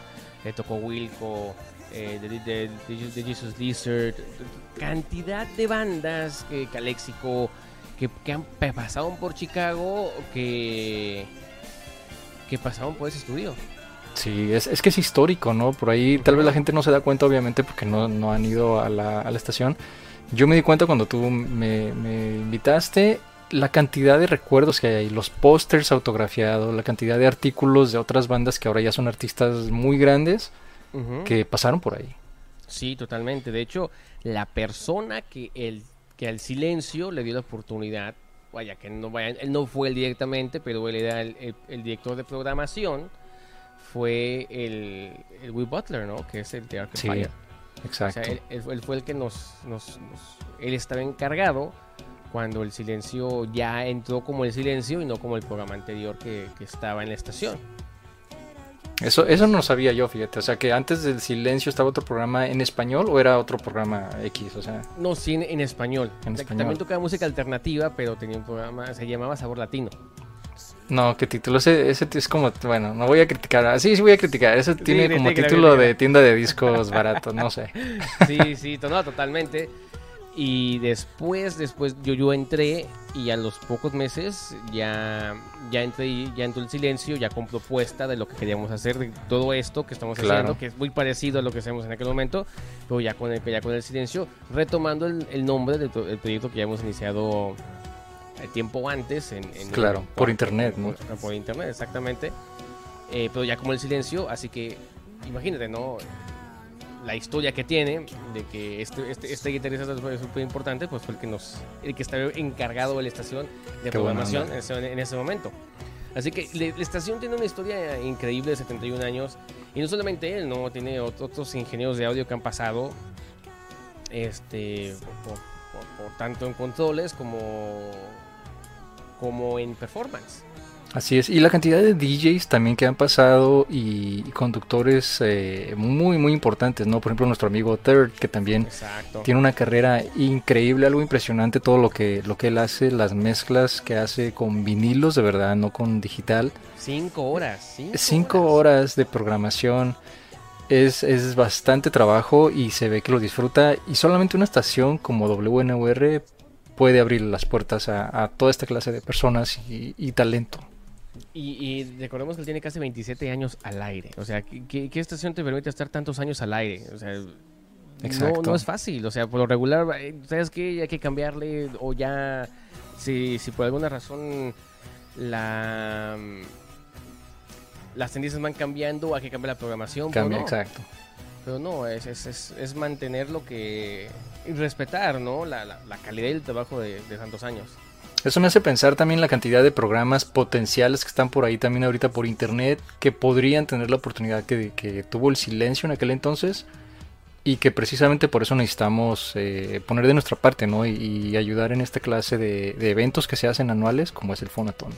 eh, tocó Wilco, eh, de, de- de- Jesus Lizard, cantidad de bandas, que Calexico, que, que han pa- pasaron por Chicago, que, que pasaron por ese estudio. Sí, es, es que es histórico, ¿no? Por ahí tal vez la gente no se da cuenta, obviamente, porque no, no han ido a la, a la estación. Yo me di cuenta cuando tú me, me invitaste la cantidad de recuerdos que hay ahí, los pósters autografiados, la cantidad de artículos de otras bandas que ahora ya son artistas muy grandes Que pasaron por ahí. Sí, totalmente. De hecho, la persona que el que al silencio le dio la oportunidad, vaya que no vaya, él no fue él directamente, pero él era el, el- el director de programación, fue el, el Will Butler, ¿no? Que es el de Arcade Sí, Fire. O exacto. sea, él, él fue el que nos, nos- nos- él estaba encargado cuando el silencio ya entró como el silencio y no como el programa anterior que, que estaba en la estación. Eso, eso no lo sabía yo, fíjate. O sea, que antes del silencio estaba otro programa en español o era otro programa X, o sea. No, sí, en, en español. En Ta- español. También tocaba música alternativa, pero tenía un programa, se llamaba Sabor Latino. No, qué título. Ese, ese es como, bueno, no voy a criticar. ah, Sí, sí voy a criticar. Ese tiene como título de tienda de discos baratos, no sé. Sí, sí, no, totalmente. Y después, después yo, yo entré y a los pocos meses ya, ya entré ya entró el silencio, ya con propuesta de lo que queríamos hacer, de todo esto que estamos Claro. haciendo, que es muy parecido a lo que hacemos en aquel momento, pero ya con el, ya con el silencio, retomando el, el nombre del, del proyecto que ya hemos iniciado el tiempo antes. En, en- Claro, por internet, ¿no? Por, por internet, exactamente. Eh, pero ya como el silencio, así que imagínate, ¿no? La historia que tiene de que este, este, este guitarrista fue súper importante, pues fue el que nos, el que estaba encargado de la estación de Qué programación en ese, en ese momento. Así que le- la estación tiene una historia increíble de 71 años. Y no solamente él, ¿no? Tiene ot- otros ingenieros de audio que han pasado este, por, por- por tanto en controles como, como en performance. Así es, y la cantidad de DJs también que han pasado y conductores eh, muy muy importantes, ¿no? Por ejemplo, nuestro amigo Third, que también Exacto. tiene una carrera increíble, algo impresionante todo lo que, lo que él hace, las mezclas que hace con vinilos, de verdad, no con digital. Cinco horas. Cinco, Cinco horas de programación. Es, es bastante trabajo y se ve que lo disfruta. Y solamente una estación como WNUR puede abrir las puertas a, a toda esta clase de personas y, y talento. Y, y recordemos que él tiene casi 27 años al aire. O sea, ¿qué, estación te permite estar tantos años al aire? O sea, Exacto. no es fácil. O sea, por lo regular, eh, ¿sabes qué? Hay que cambiarle o ya... Si, si por alguna razón la... Las tendencias van cambiando, hay que cambiar la programación. pero Cambia, no. exacto. Pero no, es, es, es, es mantener lo que... y respetar, ¿no? La, la, la calidad del trabajo de, de tantos años. Eso me hace pensar también la cantidad de programas potenciales que están por ahí también ahorita por internet que podrían tener la oportunidad que, tuvo el silencio en aquel entonces y que precisamente por eso necesitamos eh, poner de nuestra parte ¿no? y, ayudar en esta clase de, de eventos que se hacen anuales como es el Fonatón.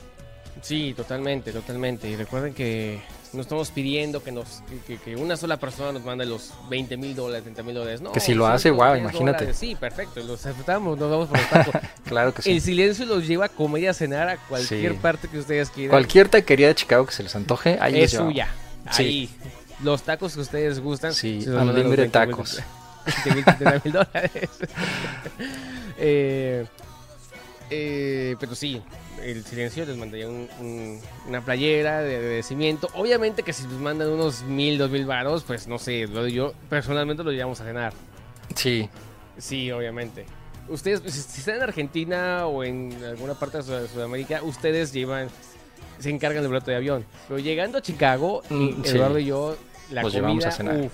Sí, totalmente, totalmente. Y recuerden que no estamos pidiendo que nos que, que una sola persona nos mande los 20 mil dólares, 30 mil dólares. No, Que si lo hace, diez imagínate. dólares. Sí, perfecto, los aceptamos, nos vamos por los tacos. Claro que sí. El silencio los lleva a comer y a cenar a cualquier Sí. parte que ustedes quieran. Cualquier taquería de Chicago que se les antoje, ahí es suya. Sí. Ahí. Los tacos que ustedes gustan. Sí, se los mandan los unlimited 20 mil- tacos. 20 mil, 30 mil dólares. Eh, eh, pero sí, el silencio les mandaría un- un- una playera de agradecimiento. Obviamente que si les mandan unos mil, dos mil varos, pues no sé, yo personalmente lo llevamos a cenar. Sí, Sí, obviamente. Ustedes, si, están en Argentina o en alguna parte de Sud- Sudamérica, ustedes llevan, se encargan del boleto de avión. Pero llegando a Chicago, Mm, sí. Eduardo y yo, la Los comida, llevamos a cenar. uf,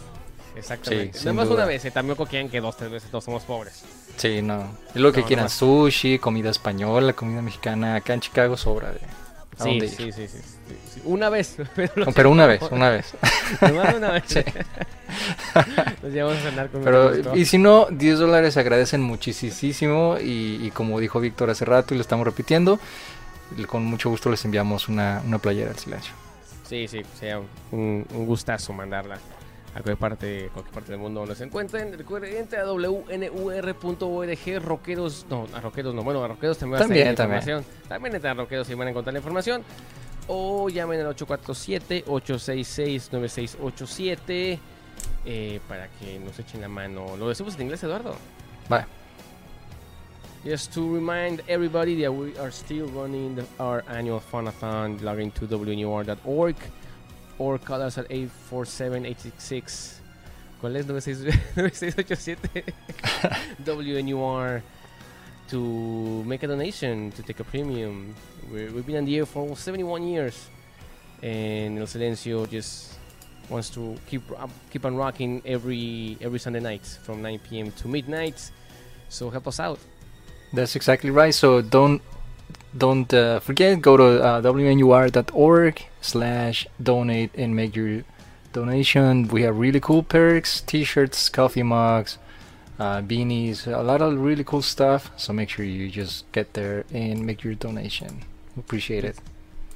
exactamente. Sí, sin más duda. una vez, eh, tampoco quieran que dos, tres veces todos somos pobres. sí, no. Es lo que No, no quieran, sushi, comida española, comida mexicana, acá en Chicago sobra de... a Sí, dónde sí, sí, sí. Una vez. Pero, una vez, una vez. Nomás una vez. Nos llevamos a cenar con Pero, y si no, 10 dólares se agradecen muchísimo y, y como dijo Víctor hace rato y lo estamos repitiendo, con mucho gusto les enviamos una, una playera al silencio. Sí, sí, sea un, un gustazo mandarla a cualquier parte, cualquier parte del mundo donde se encuentren. Recuerden, entre a wnur.org, rockeros, no, a rockeros no, bueno, a rockeros también, También, también. información. También a rockeros y van a encontrar la información. O llamen al 847-866-9687 eh, para que nos echen la mano. ¿Lo decimos en inglés, Eduardo? Vale. Just to remind everybody that we are still running the, our annual funathon. Log into wnur.org or call us at 847-866. ¿Cuál es? 96 9687 WNUR to make a donation to take a premium. We're, we've been on the air for 71 years, and El Silencio just wants to keep up, keep on rocking every every Sunday night from 9 p.m. to midnight. So help us out. That's exactly right. So don't don't uh, forget. Go to uh, wnur.org slash donate and make your donation. We have really cool perks: t-shirts, coffee mugs, uh, beanies, a lot of really cool stuff. So make sure you just get there and make your donation. We appreciate it.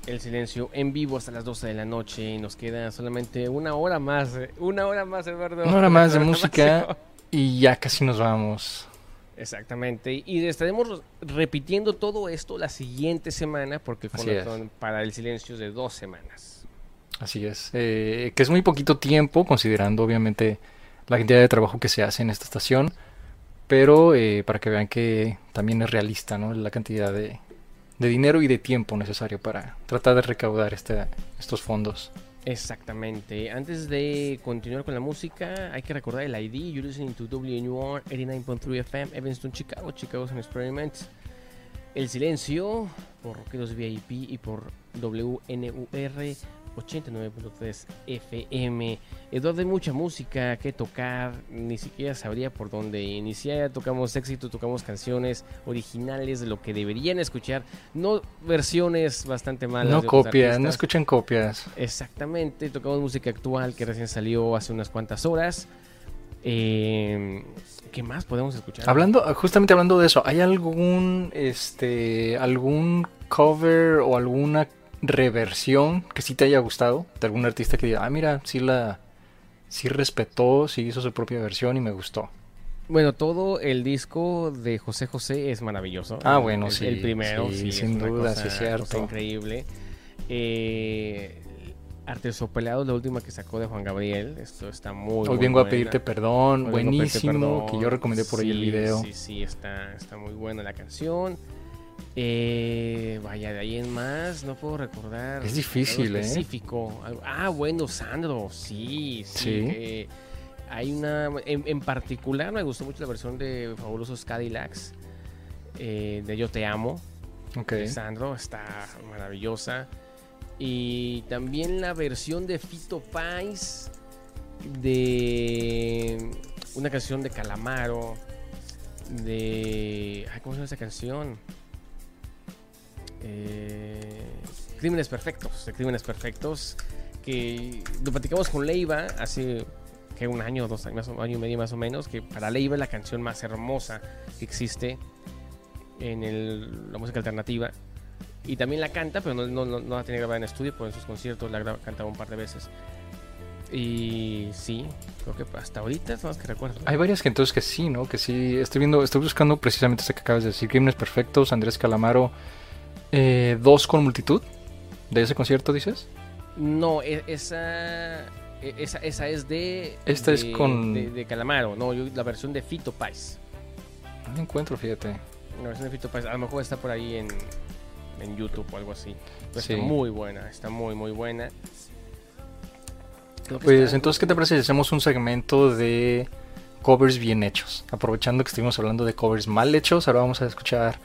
El silencio en vivo hasta las 12 de la noche y nos queda solamente una hora más. Una hora más, Eduardo. Una hora más de música. Y ya casi nos vamos. Exactamente. Y estaremos repitiendo todo esto la siguiente semana porque el Fonatón para el silencio es de dos semanas. Así es. Eh, que es muy poquito tiempo, considerando obviamente la cantidad de trabajo que se hace en esta estación. Pero eh, para que vean que también es realista, ¿no? La cantidad de, de dinero y de tiempo necesario para tratar de recaudar este, estos fondos. Exactamente. Antes de continuar con la música, hay que recordar el ID. You're listening to WNUR 89.3 FM, Evanston, Chicago, Chicago's an Experiment. El Silencio, por Rockeros VIP y por WNUR 89.3 FM. Eduardo, hay mucha música que tocar. Ni siquiera sabría por dónde iniciar. Tocamos éxito, tocamos canciones originales de lo que deberían escuchar. No versiones bastante malas. No copias, no escuchen copias. Exactamente, tocamos música actual que recién salió hace unas cuantas horas. Eh, ¿Qué más podemos escuchar? Hablando, justamente hablando de eso, ¿hay algún, este, algún cover o alguna reversión que sí te haya gustado de algún artista que diga, ah, mira, sí la, sí respetó, sí hizo su propia versión y me gustó? Bueno, todo el disco de José José es maravilloso. Ah, bueno, El- sí, El primero, sí, sí, sin es duda, cosa- sí cierto. cosa increíble. Eh, Artesopelado, la última que sacó de Juan Gabriel. Esto está muy, Hoy vengo a buena. pedirte perdón, Hoy a pedirte buenísimo, perdón. que yo recomendé por ahí el Sí, video. Sí, sí, está, está muy buena la canción. Eh, vaya, de ahí en más, no puedo recordar. Es difícil, ¿eh? específico. Ah, bueno, Sandro, sí, sí. Sí. eh, hay una. En, en particular, me gustó mucho la versión de Fabulosos Cadillacs. eh, de Yo Te Amo. Ok. de Sandro, está maravillosa. Y también la versión de Fito Pais de una canción de Calamaro. De. ay, ¿Cómo se llama esa canción? Eh, Crímenes Perfectos. De Crímenes Perfectos. Que lo platicamos con Leiva hace que un año, dos años, un año y medio más o menos. Que para Leiva es la canción más hermosa que existe en el- la música alternativa. Y también la canta, pero no, la tiene grabada en estudio, pero en sus conciertos la cantaba un par de veces. Y sí, creo que hasta ahorita es más que recuerdo. Hay varias que entonces que sí, ¿no? Que sí, estoy viendo, estoy buscando precisamente esta que acabas de decir, Crímenes Perfectos, Andrés Calamaro, eh, Dos con Multitud, de ese concierto, dices. No, e- esa, e- esa, esa es de. Esta es con- De, de Calamaro, no, yo- la versión de Fito Pais. No la encuentro, fíjate. La versión de Fito Pais, a lo mejor está por ahí en, en YouTube o algo así. Pero Sí. está muy buena, está muy, muy buena. Pues está- entonces, ¿qué te parece si hacemos un segmento de covers bien hechos? Aprovechando que estuvimos hablando de covers mal hechos, ahora vamos a escuchar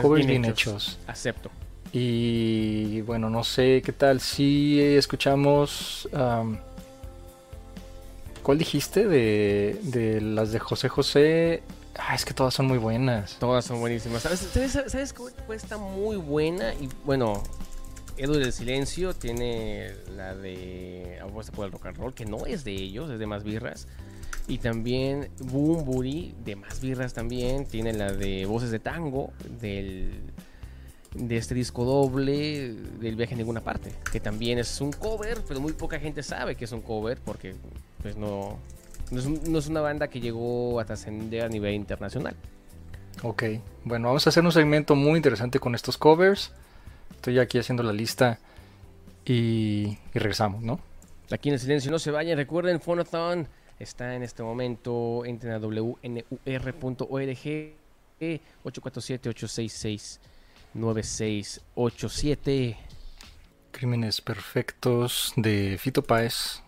Covers bien hechos. Acepto. Y bueno, no sé qué tal si escuchamos... am, ¿Cuál dijiste? De, de las de José José. Ah, es que todas son muy buenas. Todas son buenísimas. ¿Sabes, sabes, sabes cuál cuál está muy buena? Y bueno, Edu del Silencio tiene la de Apuesta por el Rock and Roll, que no es de ellos, es de Más Birras. Y también Booty, de Más Birras también, tiene la de Voces de Tango, del, de este disco doble, del Viaje a Ninguna Parte, que también es un cover, pero muy poca gente sabe que es un cover, porque pues no, no, es, un- no es una banda que llegó a trascender a nivel internacional. Ok, bueno, vamos a hacer un segmento muy interesante con estos covers. Estoy aquí haciendo la lista y, y regresamos, ¿no? Aquí en el silencio no se vayan. Recuerden, Phonathon está en este momento. Entren a wnur.org 847-866-9687. Crímenes Perfectos de Fito Páez.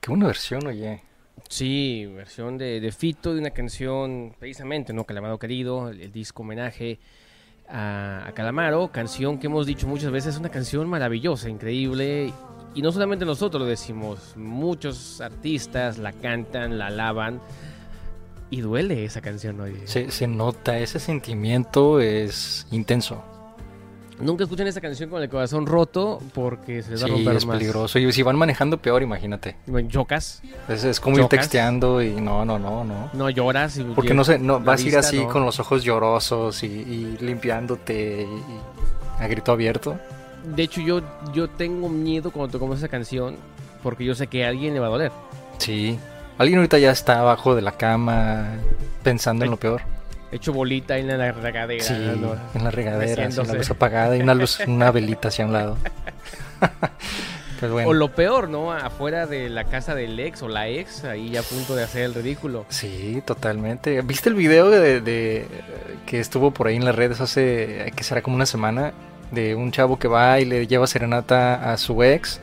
Qué buena versión, oye. Sí, versión de, de Fito de una canción, precisamente, ¿no? Calamaro Querido, el, el disco homenaje a, a Calamaro, canción que hemos dicho muchas veces, una canción maravillosa, increíble. Y no solamente nosotros lo decimos, muchos artistas la cantan, la alaban. Y duele esa canción hoy. Se, se nota, ese sentimiento es intenso. Nunca escuchen esa canción con el corazón roto porque se les va a Sí, romper es más. peligroso. Y si van manejando, peor, imagínate. Chocas, Es, es como ir texteando y no, no, no, no. no lloras. y- Porque no sé, no, vas a ir así no. con los ojos llorosos y, y limpiándote y, y a grito abierto. De hecho, yo, yo tengo miedo cuando tocamos esa canción porque yo sé que a alguien le va a doler. Sí. Alguien ahorita ya está abajo de la cama pensando en lo peor. Hecho bolita en la regadera. Sí, ¿no? en la regadera, así, la luz apagada y una luz, una velita hacia un lado. Pues bueno. O lo peor, ¿no? Afuera de la casa del ex o la ex, ahí a punto de hacer el ridículo. Sí, totalmente. ¿Viste el video de, de- que estuvo por ahí en las redes hace, que será como una semana, de un chavo que va y le lleva serenata a su ex?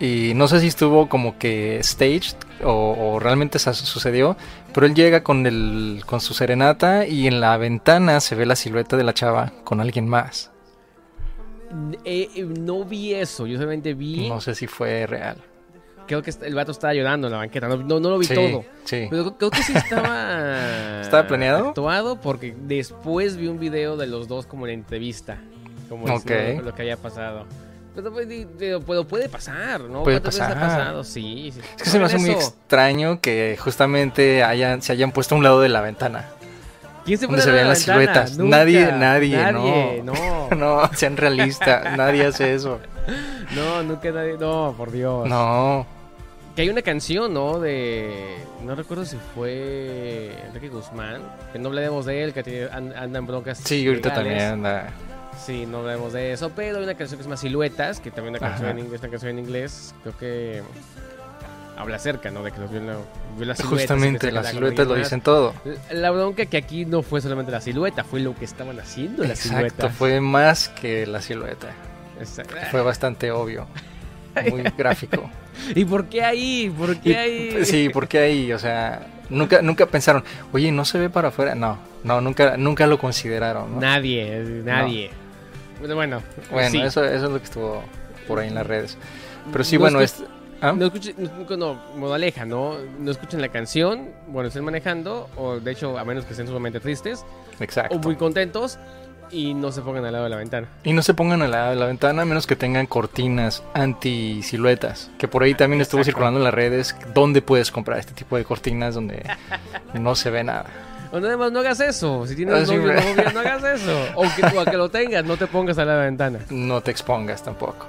Y no sé si estuvo como que staged o, o realmente sa- sucedió, pero él llega con, el, con su serenata y en la ventana se ve la silueta de la chava con alguien más. Eh, eh, no vi eso, yo solamente vi. No sé si fue real. Creo que el vato estaba llorando en la banqueta. No, no, no lo vi Sí, todo. sí. Pero creo que sí estaba. ¿Estaba planeado? Actuado porque después vi un video de los dos como en entrevista. Como Ok. diciendo lo que había pasado. Pero, pues, pero- pero puede pasar, ¿no? Puede ¿Cuántas veces pasar. ha pasado? Sí, sí. Es que se me hace muy extraño que justamente hayan, se hayan puesto a un lado de la ventana. ¿Quién se donde se vean la las ventana? siluetas. Nunca. Nadie, nadie, Nadie, no. no. No, sean realistas, nadie hace eso. No, nunca nadie. No, por Dios. No, Que hay una canción, ¿no? De. No recuerdo si fue Enrique Guzmán. Que no hablaremos de él, que tiene- an- anda en broncas. sí, ahorita legales. también anda. Sí, no hablaremos de eso. Pero hay una canción que es más Siluetas, que también una canción en inglés, una canción en inglés. Creo que. Habla acerca, ¿no? De que los vio, la- vio las siluetas. Justamente se las siluetas lo dicen todo. La bronca que aquí no fue solamente la silueta, fue lo que estaban haciendo las Exacto, siluetas. fue más que la silueta. Exacto. Fue bastante obvio. Muy gráfico. ¿Y por qué ahí? ¿Por qué ahí? sí, porque ahí, o sea, nunca, nunca pensaron, oye, no se ve para afuera. No, no, nunca, nunca lo consideraron. ¿no? Nadie, nadie. Bueno, Bueno, sí. eso, eso es lo que estuvo por ahí en las redes. Pero sí, No bueno, es... ¿ah? No escuchen, no, no, modaleja, ¿no? No escuchen la canción, bueno, estén manejando, o de hecho, a menos que estén sumamente tristes, Exacto. o muy contentos, y no se pongan al lado de la ventana. Y no se pongan a la, a la ventana a menos que tengan cortinas anti siluetas. Que por ahí también estuvo Exacto. circulando en las redes dónde puedes comprar este tipo de cortinas donde no se ve nada. O nada más no hagas eso, si tienes Ah, novio no hagas eso. O que tú a que lo tengas, no te pongas de la ventana. No te expongas tampoco.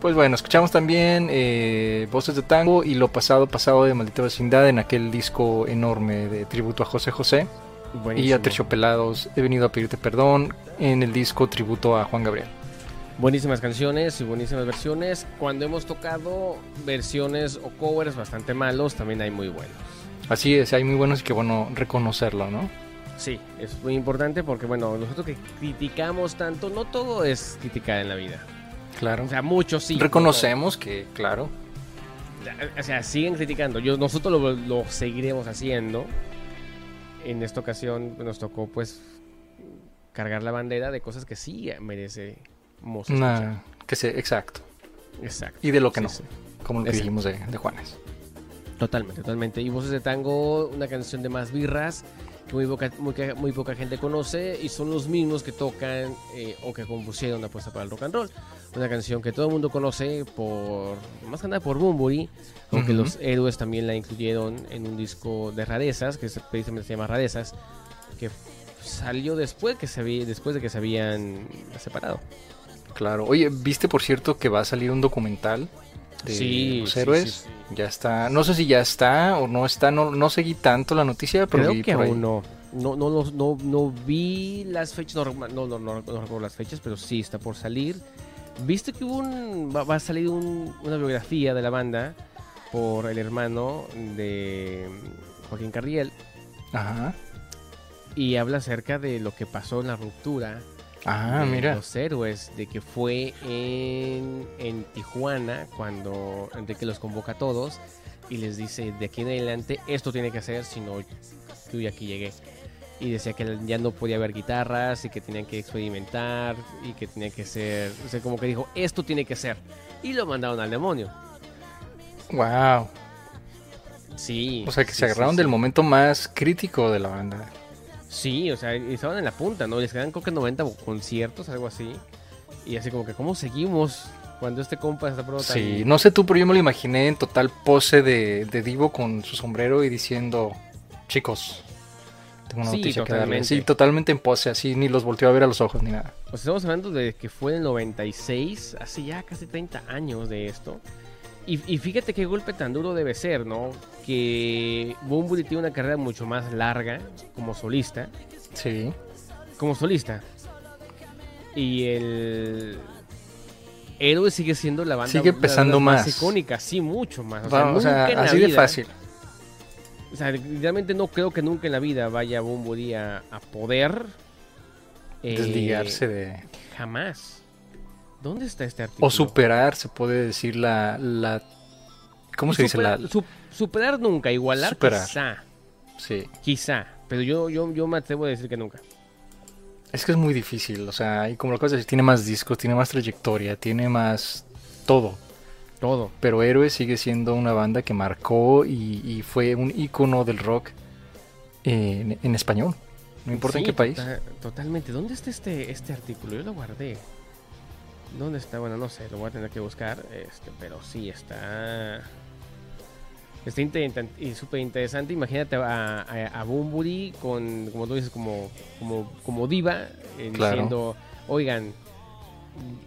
Pues bueno, escuchamos también eh, Voces de Tango y Lo Pasado Pasado de Maldita Vecindad en aquel disco enorme de tributo a José José. Y a Terciopelados He venido a pedirte perdón en el disco tributo a Juan Gabriel. Buenísimas canciones y buenísimas versiones. Cuando hemos tocado versiones o covers bastante malos, también hay muy buenos. Así es, hay muy buenos y que bueno reconocerlo, ¿no? Sí, es muy importante porque, bueno, nosotros que criticamos tanto, no todo es criticar en la vida. Claro. O sea, muchos sí. Reconocemos que, claro, O sea, siguen criticando. Yo, nosotros lo, lo seguiremos haciendo. En esta ocasión nos tocó, pues, cargar la bandera de cosas que sí merecemos una, que se, exacto. Exacto. Y de lo que Sí, no, sí. como lo que dijimos de, de Juanes. Totalmente, totalmente. Y Voces de Tango, una canción de más birras que muy poca, muy, ca- muy poca gente conoce y son los mismos que tocan eh, o que compusieron la apuesta para el rock and roll. Una canción que todo el mundo conoce por, más que nada por Bumburi, aunque los héroes también la incluyeron en un disco de rarezas, que se- precisamente se llama Rarezas, que salió después, que se había- después de que se habían separado. Claro. Oye, ¿viste por cierto que va a salir un documental de Sí, los héroes? sí, sí. Ya está. No sé si ya está o no está. No, no seguí tanto la noticia, pero Creo vi que por ahí. aún no. No, no, los- no, no vi las fechas, no, no, no, no, no recuerdo las fechas, pero sí está por salir. ¿Viste que hubo un, va, va a salir un- una biografía de la banda por el hermano de Joaquín Carriel Ajá. y habla acerca de lo que pasó en la ruptura Ah, de mira. los héroes, de que fue en, en Tijuana cuando Enrique los convoca a todos y les dice, de aquí en adelante esto tiene que ser, si no, yo ya aquí llegué. Y decía que ya no podía haber guitarras y que tenían que experimentar y que tenía que ser, o sea, como que dijo, esto tiene que ser. Y lo mandaron al demonio. Wow. Sí. O sea que sí, se agarraron sí, del momento más crítico de la banda. Sí, o sea, estaban en la punta, ¿no? Les quedan creo que 90 conciertos, algo así. Y así como que, ¿cómo seguimos cuando este compa está pronto Sí, no sé tú, pero yo me lo imaginé en total pose de, de Divo con su sombrero y diciendo, chicos, tengo una Sí, noticia que darles. totalmente. Sí, totalmente en pose, así, ni los volteó a ver a los ojos ni nada. O sea, estamos hablando de que fue en el 96, hace ya casi 30 años de esto. Y, y fíjate qué golpe tan duro debe ser, ¿no? Que Bunbury tiene una carrera mucho más larga como solista. Sí. Como solista. Y el... Héroe sigue siendo la banda Sigue pesando las más. icónica, sí, mucho más. O sea, o sea, así de vida- fácil. O sea, realmente no creo que nunca en la vida vaya Bunbury a, a poder... eh, Desligarse de... Jamás. ¿Dónde está este artículo? O superar, se puede decir, la... la ¿Cómo se dice? La... Superar, su- superar nunca, igualar Superar. quizá, Sí. quizá, pero yo, yo, yo me atrevo a decir que nunca. Es que es muy difícil, o sea, y como lo acabas de decir, tiene más discos, tiene más trayectoria, tiene más todo. Todo. Pero Héroe sigue siendo una banda que marcó y, y fue un icono del rock en, en español. No importa en qué país. tota- totalmente. ¿Dónde está este, este artículo? Yo lo guardé. ¿Dónde está? Bueno, no sé, lo voy a tener que buscar. Este, pero sí, está. Está y súper interesante. Imagínate a, a, a Bunbury con, como tú dices, como, como, como diva, eh, Claro. diciendo, oigan,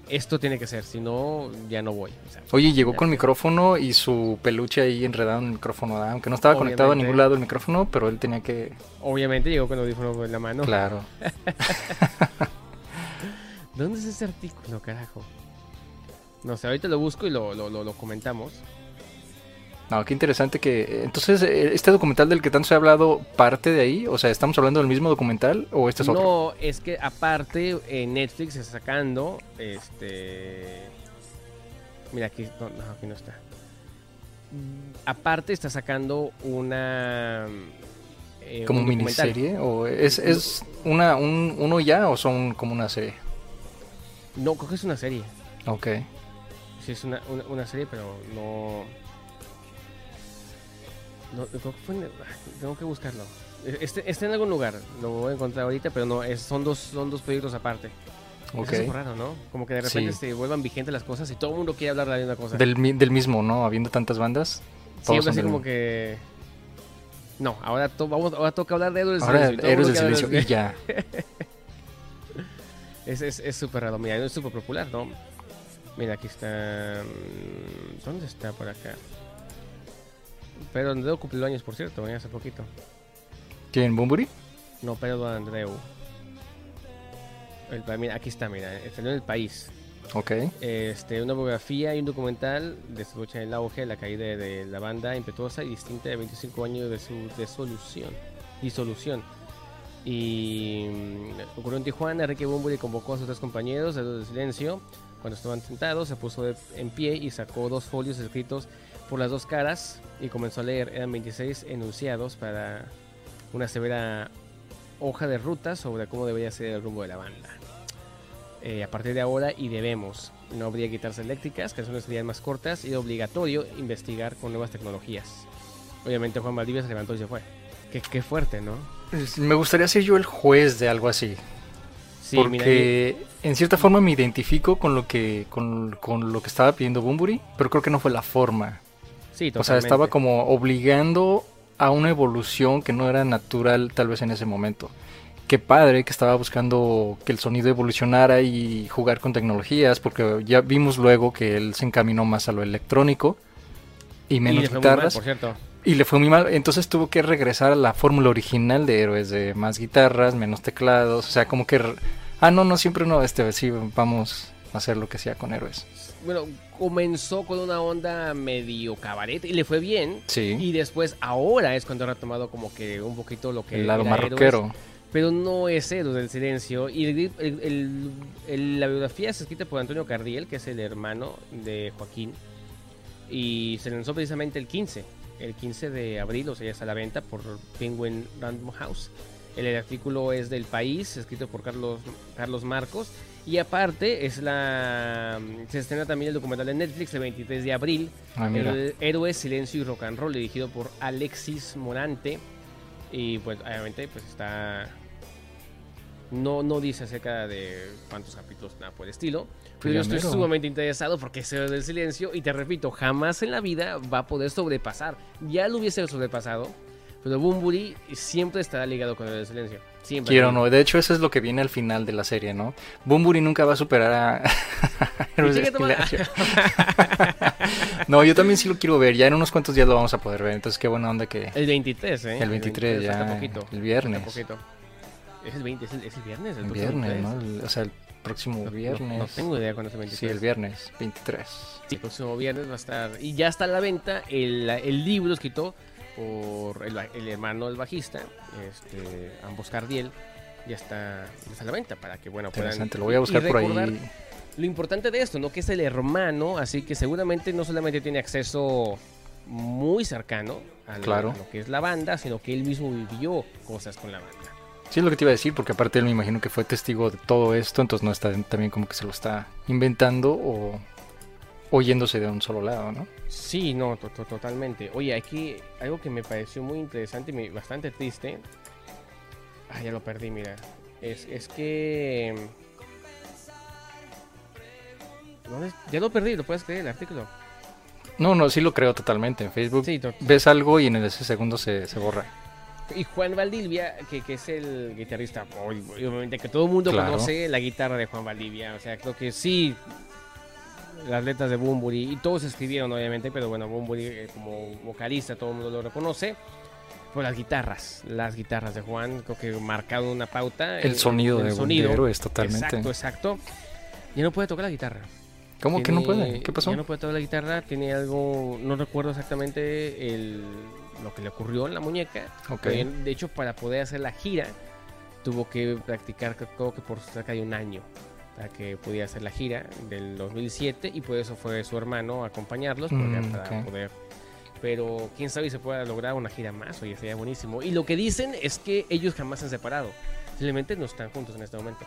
esto tiene que ser, si no, ya no voy. O sea, Oye, llegó con micrófono y su peluche ahí enredado en el micrófono, ¿verdad? aunque no estaba conectado a ningún lado el micrófono, pero él tenía que... Obviamente llegó con audífono en la mano. Claro. ¿Dónde es ese artículo, carajo? No sé, ahorita lo busco y lo, lo, lo, lo comentamos. No, qué interesante que... Entonces, eh, ¿este documental del que tanto se ha hablado parte de ahí? O sea, ¿estamos hablando del mismo documental o este es otro? No, es que aparte en Netflix está sacando este Mira aquí no, no, aquí no está. Aparte está sacando una eh, ¿Como un miniserie? ¿O es, es una, un, uno ya o son como una serie? No, creo que es una serie. Ok. Sí, es una, una, una serie, pero no. No, creo que fue en- ay, tengo que buscarlo. Este, está en algún lugar, lo voy a encontrar ahorita, pero no, es, son dos son dos proyectos aparte. Ok. Es raro, ¿no? Como que de repente Sí. se vuelvan vigentes las cosas y todo el mundo quiere hablar de la misma cosa. Del, del mismo, ¿no? Habiendo tantas bandas. todos Siempre así como mismo. que. No, ahora, to- vamos, ahora toca hablar de Héroes del Ahora, todo el Héroes del hablar y ya. de- Es es- es súper raro, mira, es súper popular, ¿no? Mira, aquí está. mm, ¿Dónde está por acá? Pero Andreu cumplió años, por cierto, hace poquito. ¿Quién? ¿Bumburi? No, Pedro Andreu. El, mira, aquí está, mira, salió en el país. Ok. Este, una biografía y un documental de su lucha en el auge, la caída de la banda impetuosa y distinta de 25 años de su disolución. disolución. Y mm, ocurrió en Tijuana, Enrique Bunbury convocó a sus tres compañeros de silencio. Cuando estaban sentados, se puso de- en pie y sacó dos folios escritos por las dos caras y comenzó a leer. Eran 26 enunciados para una severa hoja de ruta sobre cómo debería ser el rumbo de la banda. Eh, a partir de ahora y debemos. No habría guitarras eléctricas, canciones serían más cortas y obligatorio investigar con nuevas tecnologías. Obviamente Juan Valdivia se levantó y se fue. Qué, qué fuerte, ¿no? Me gustaría ser yo el juez de algo así. Sí, mira, porque en cierta forma me identifico con lo que con, con lo que estaba pidiendo Bumburi, pero creo que no fue la forma. sí, O sea, estaba totalmente. como obligando a una evolución que no era natural tal vez en ese momento. Qué padre que estaba buscando que el sonido evolucionara y jugar con tecnologías, porque ya vimos luego que él se encaminó más a lo electrónico y menos mal, guitarras. por cierto. Y le fue muy mal, entonces tuvo que regresar a la fórmula original de héroes, de más guitarras, menos teclados, o sea, como que... Ah, no, no, siempre no, este, sí, vamos a hacer lo que sea con héroes. Bueno, comenzó con una onda medio cabaret y le fue bien. Sí, Y después, ahora es cuando ha retomado como que un poquito lo que el lado Héroes, rockero. pero no es Héroes del Silencio. Y el- el- el- el- la biografía es escrita por Antonio Cardiel, que es el hermano de Joaquín. Y se lanzó precisamente el 15, el 15 de abril, o sea, ya está a la venta por Penguin Random House. El artículo es del país, escrito por Carlos, Carlos Marcos. Y aparte, es la se estrena también el documental de Netflix el 23 de abril, Ah, el Héroe, Silencio y Rock and Roll, dirigido por Alexis Morante. Y pues obviamente pues está... No, no dice acerca de cuántos capítulos, nada por el estilo. Pero yo estoy sumamente interesado porque es Héroe del Silencio y te repito, jamás en la vida va a poder sobrepasar. Ya lo hubiese sobrepasado, pero Bumburi siempre estará ligado con Héroe del Silencio. Siempre. Quiero no, de hecho eso es lo que viene al final de la serie, ¿no? Bumburi nunca va a superar a Héroes del. Silencio. No, yo también sí lo quiero ver, ya en unos cuantos días lo vamos a poder ver, entonces qué buena onda que El 23, ¿eh? el 23 falta ya, poquito. el viernes, poquito. ¿Es el 20? ¿Es el, es el viernes? el viernes, 23? ¿no? El- o sea, el próximo No- viernes. No, tengo idea cuándo es el 23. Sí, el viernes, 23. Sí, el próximo viernes va a estar. Y ya está a la venta el, el libro escrito por el, hermano del bajista, este, ambos Cardiel. Ya está, ya está a la venta para que, bueno, puedan. Interesante, lo voy a buscar por ahí. Lo importante de esto, ¿no? Que es el hermano, así que seguramente no solamente tiene acceso muy cercano a lo, Claro. a lo que es la banda, sino que él mismo vivió cosas con la banda. Sí, es lo que te iba a decir, porque aparte él me imagino que fue testigo de todo esto, entonces no está también como que se lo está inventando o oyéndose de un solo lado, ¿no? Sí, no, to- to- totalmente. Oye, aquí algo que me pareció muy interesante y bastante triste. Ah, ya lo perdí, mira. Es, es que. Ya lo perdí, lo puedes creer el artículo. No, no, sí lo creo totalmente. En Facebook Sí, ves algo y en ese segundo se, se borra. Y Juan Valdivia, que, que es el guitarrista, ob- obviamente que todo el mundo Claro. conoce la guitarra de Juan Valdivia. O sea, creo que sí, las letras de Bumburi, y todos escribieron obviamente, pero bueno, Bumburi eh, como vocalista todo el mundo lo reconoce. Por las guitarras, las guitarras de Juan, creo que marcaron una pauta. El sonido de Bombero es totalmente. Exacto, exacto. Ya no puede tocar la guitarra. ¿Cómo que no puede? ¿Qué pasó? Ya no puede tocar la guitarra, tiene algo, no recuerdo exactamente el, lo que le ocurrió en la muñeca. Ok. Pero, De hecho, para poder hacer la gira, tuvo que practicar, creo que por cerca de un año, para que pudiera hacer la gira del 2007, y por eso fue su hermano a acompañarlos, porque Mm, para poder. Pero quién sabe si se pueda lograr una gira más, oye, sería buenísimo. Y lo que dicen es que ellos jamás se han separado, simplemente no están juntos en este momento.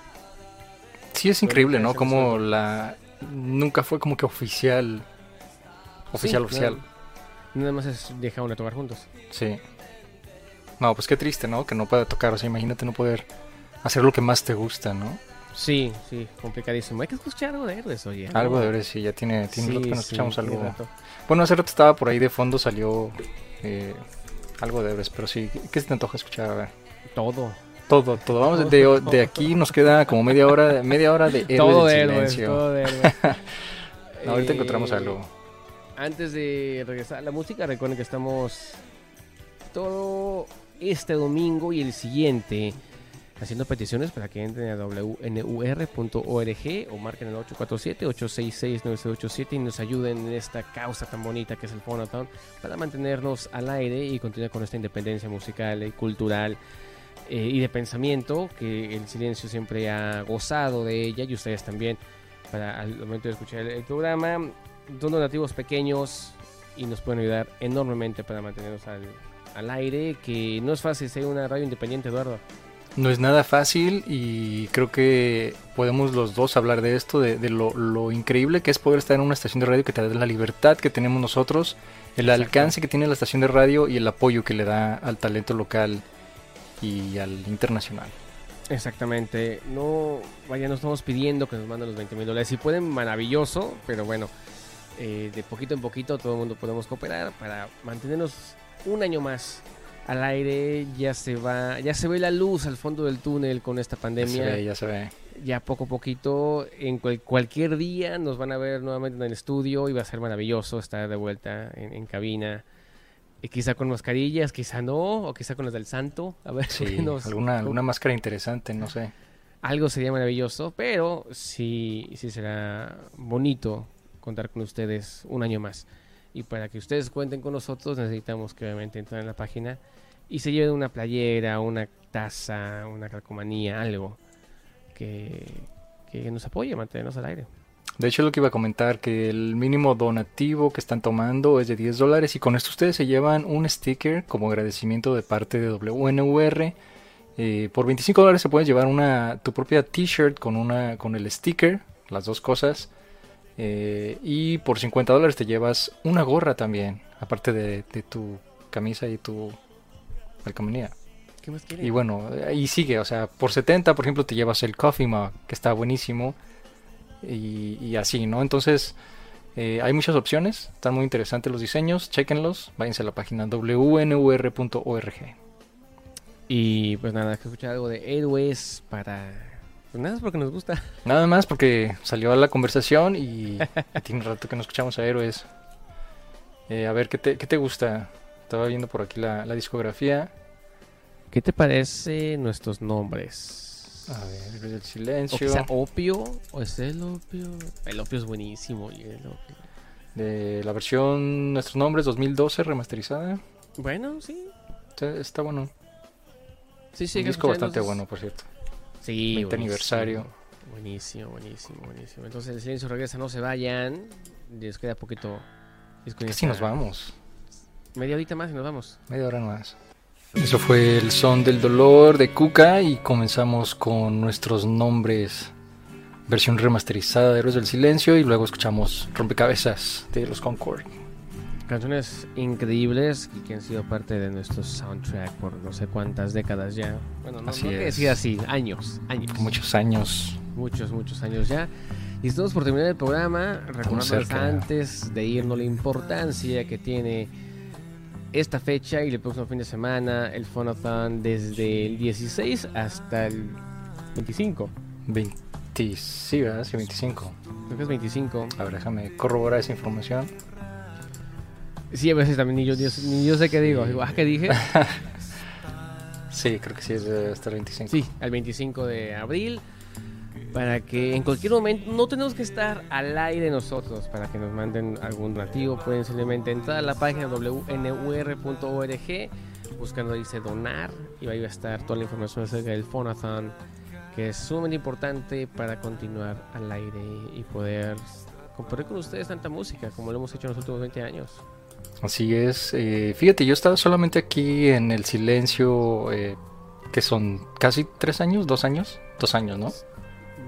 Sí, es increíble, ¿no? Como la... Nunca fue como que oficial. Oficial, Sí, oficial. claro. Nada más es dejaron de tocar juntos. Sí. No, pues qué triste, ¿no? Que no pueda tocar. O sea, imagínate no poder hacer lo que más te gusta, ¿no? Sí, sí, complicadísimo. Hay que escuchar algo de héroes, oye. ¿no? Algo de ver si ya tiene, tiene Sí, rato que no sí, escuchamos algo. Bueno, hace rato estaba por ahí de fondo, salió eh, algo de Everest, pero sí, ¿qué se te antoja escuchar? A ver. Todo. Todo, todo. Vamos de, de aquí nos queda como media hora, media hora de héroes todo de todo de héroes. No, ahorita Eh, encontramos algo. Antes de regresar a la música, recuerden que estamos todo este domingo y el siguiente haciendo peticiones para que entren a wnur.org o marquen el 847-866-9687 y nos ayuden en esta causa tan bonita que es el Phonotown para mantenernos al aire y continuar con esta independencia musical y cultural eh, y de pensamiento que el silencio siempre ha gozado de ella y ustedes también para al momento de escuchar el programa son donativos pequeños y nos pueden ayudar enormemente para mantenernos al, al aire que no es fácil ser una radio independiente Eduardo No es nada fácil y creo que podemos los dos hablar de esto, de, de lo, lo increíble que es poder estar en una estación de radio que te da la libertad que tenemos nosotros, el Exacto. alcance que tiene la estación de radio y el apoyo que le da al talento local y al internacional. Exactamente. No, vaya, no estamos pidiendo que nos manden los 20 mil dólares. Si pueden, maravilloso, pero bueno, eh, de poquito en poquito todo el mundo podemos cooperar para mantenernos un año más al aire. Ya se va, ya se ve la luz al fondo del túnel con esta Ya se pandemia. ve, ya se ve. Ya poco a poquito, en cual- cualquier día nos van a ver nuevamente en el estudio y va a ser maravilloso estar de vuelta en, en cabina. Y quizá con mascarillas, quizá no, o quizá con las del santo. A ver, Sí, nos- alguna, alguna máscara interesante, no sé. algo sería maravilloso, pero sí, sí será bonito contar con ustedes un año más. Y para que ustedes cuenten con nosotros, necesitamos que obviamente entren en la página y se lleven una playera, una taza, una calcomanía, algo que, que nos apoye mantenernos al aire. De hecho, lo que iba a comentar, que el mínimo donativo que están tomando es de 10 dólares y con esto ustedes se llevan un sticker como agradecimiento de parte de WNUR. Eh, por 25 dólares se puede llevar una, tu propia t-shirt con, una, con el sticker, las dos cosas. Eh, y por 50 dólares te llevas una gorra también, aparte de, de tu camisa y tu calcomanía. ¿Qué más quieren? Y bueno, ahí sigue, o sea, por 70, por ejemplo, te llevas el coffee mug, que está buenísimo. Y, y así, ¿no? Entonces, eh, hay muchas opciones, están muy interesantes los diseños, chequenlos, váyanse a la página wnur.org. Y pues nada, que escuchar algo de héroes para... Pues nada, es porque nos gusta. Nada más porque salió a la conversación y, y tiene rato que no escuchamos a héroes. Eh, a ver, ¿qué te, qué te gusta? Estaba viendo por aquí la, la discografía. ¿Qué te parece nuestros nombres? A ver, Héroes del O Silencio. opio, o es el opio. El opio es buenísimo. y el opio. De la versión Nuestros Nombres 2012 remasterizada. Bueno, sí. Está, está bueno. Sí, sí. Un disco bastante entonces. bueno, por cierto. Sí, 20 buenísimo. aniversario. Buenísimo, buenísimo, buenísimo. Entonces el silencio regresa, no se vayan. Les queda poquito. Casi nos vamos. Media horita más y nos vamos. Media hora más. Eso fue el son del dolor de Kuka y comenzamos con nuestros nombres. Versión remasterizada de Héroes del Silencio y luego escuchamos Rompecabezas de los Concord. Canciones increíbles y que han sido parte de nuestro soundtrack por no sé cuántas décadas ya. Bueno, no, Así no que decir así, años, años. Muchos años. Muchos, muchos años ya. Y estamos por terminar el programa, recordándoles antes de irnos la importancia que tiene esta fecha y el próximo fin de semana, el Phonathon desde el 16 hasta el 25. 20, sí, ¿verdad? Sí, 25. Creo que es 25. A ver, déjame corroborar esa información. Sí, a veces también ni yo, ni yo sé qué digo. Digo, ah, ¿qué dije? Sí, creo que sí es hasta el 25. Sí, al 25 de abril. Para que en cualquier momento no tenemos que estar al aire nosotros. Para que nos manden algún donativo. Pueden simplemente entrar a la página wnur.org. Buscando dice donar. Y ahí va a estar toda la información acerca del Phonathon. Que es sumamente importante para continuar al aire y poder compartir con ustedes tanta música como lo hemos hecho en los últimos 20 años. Así es. eh, fíjate, yo estaba solamente aquí en el silencio, eh, que son casi tres años, dos años, dos años, ¿no?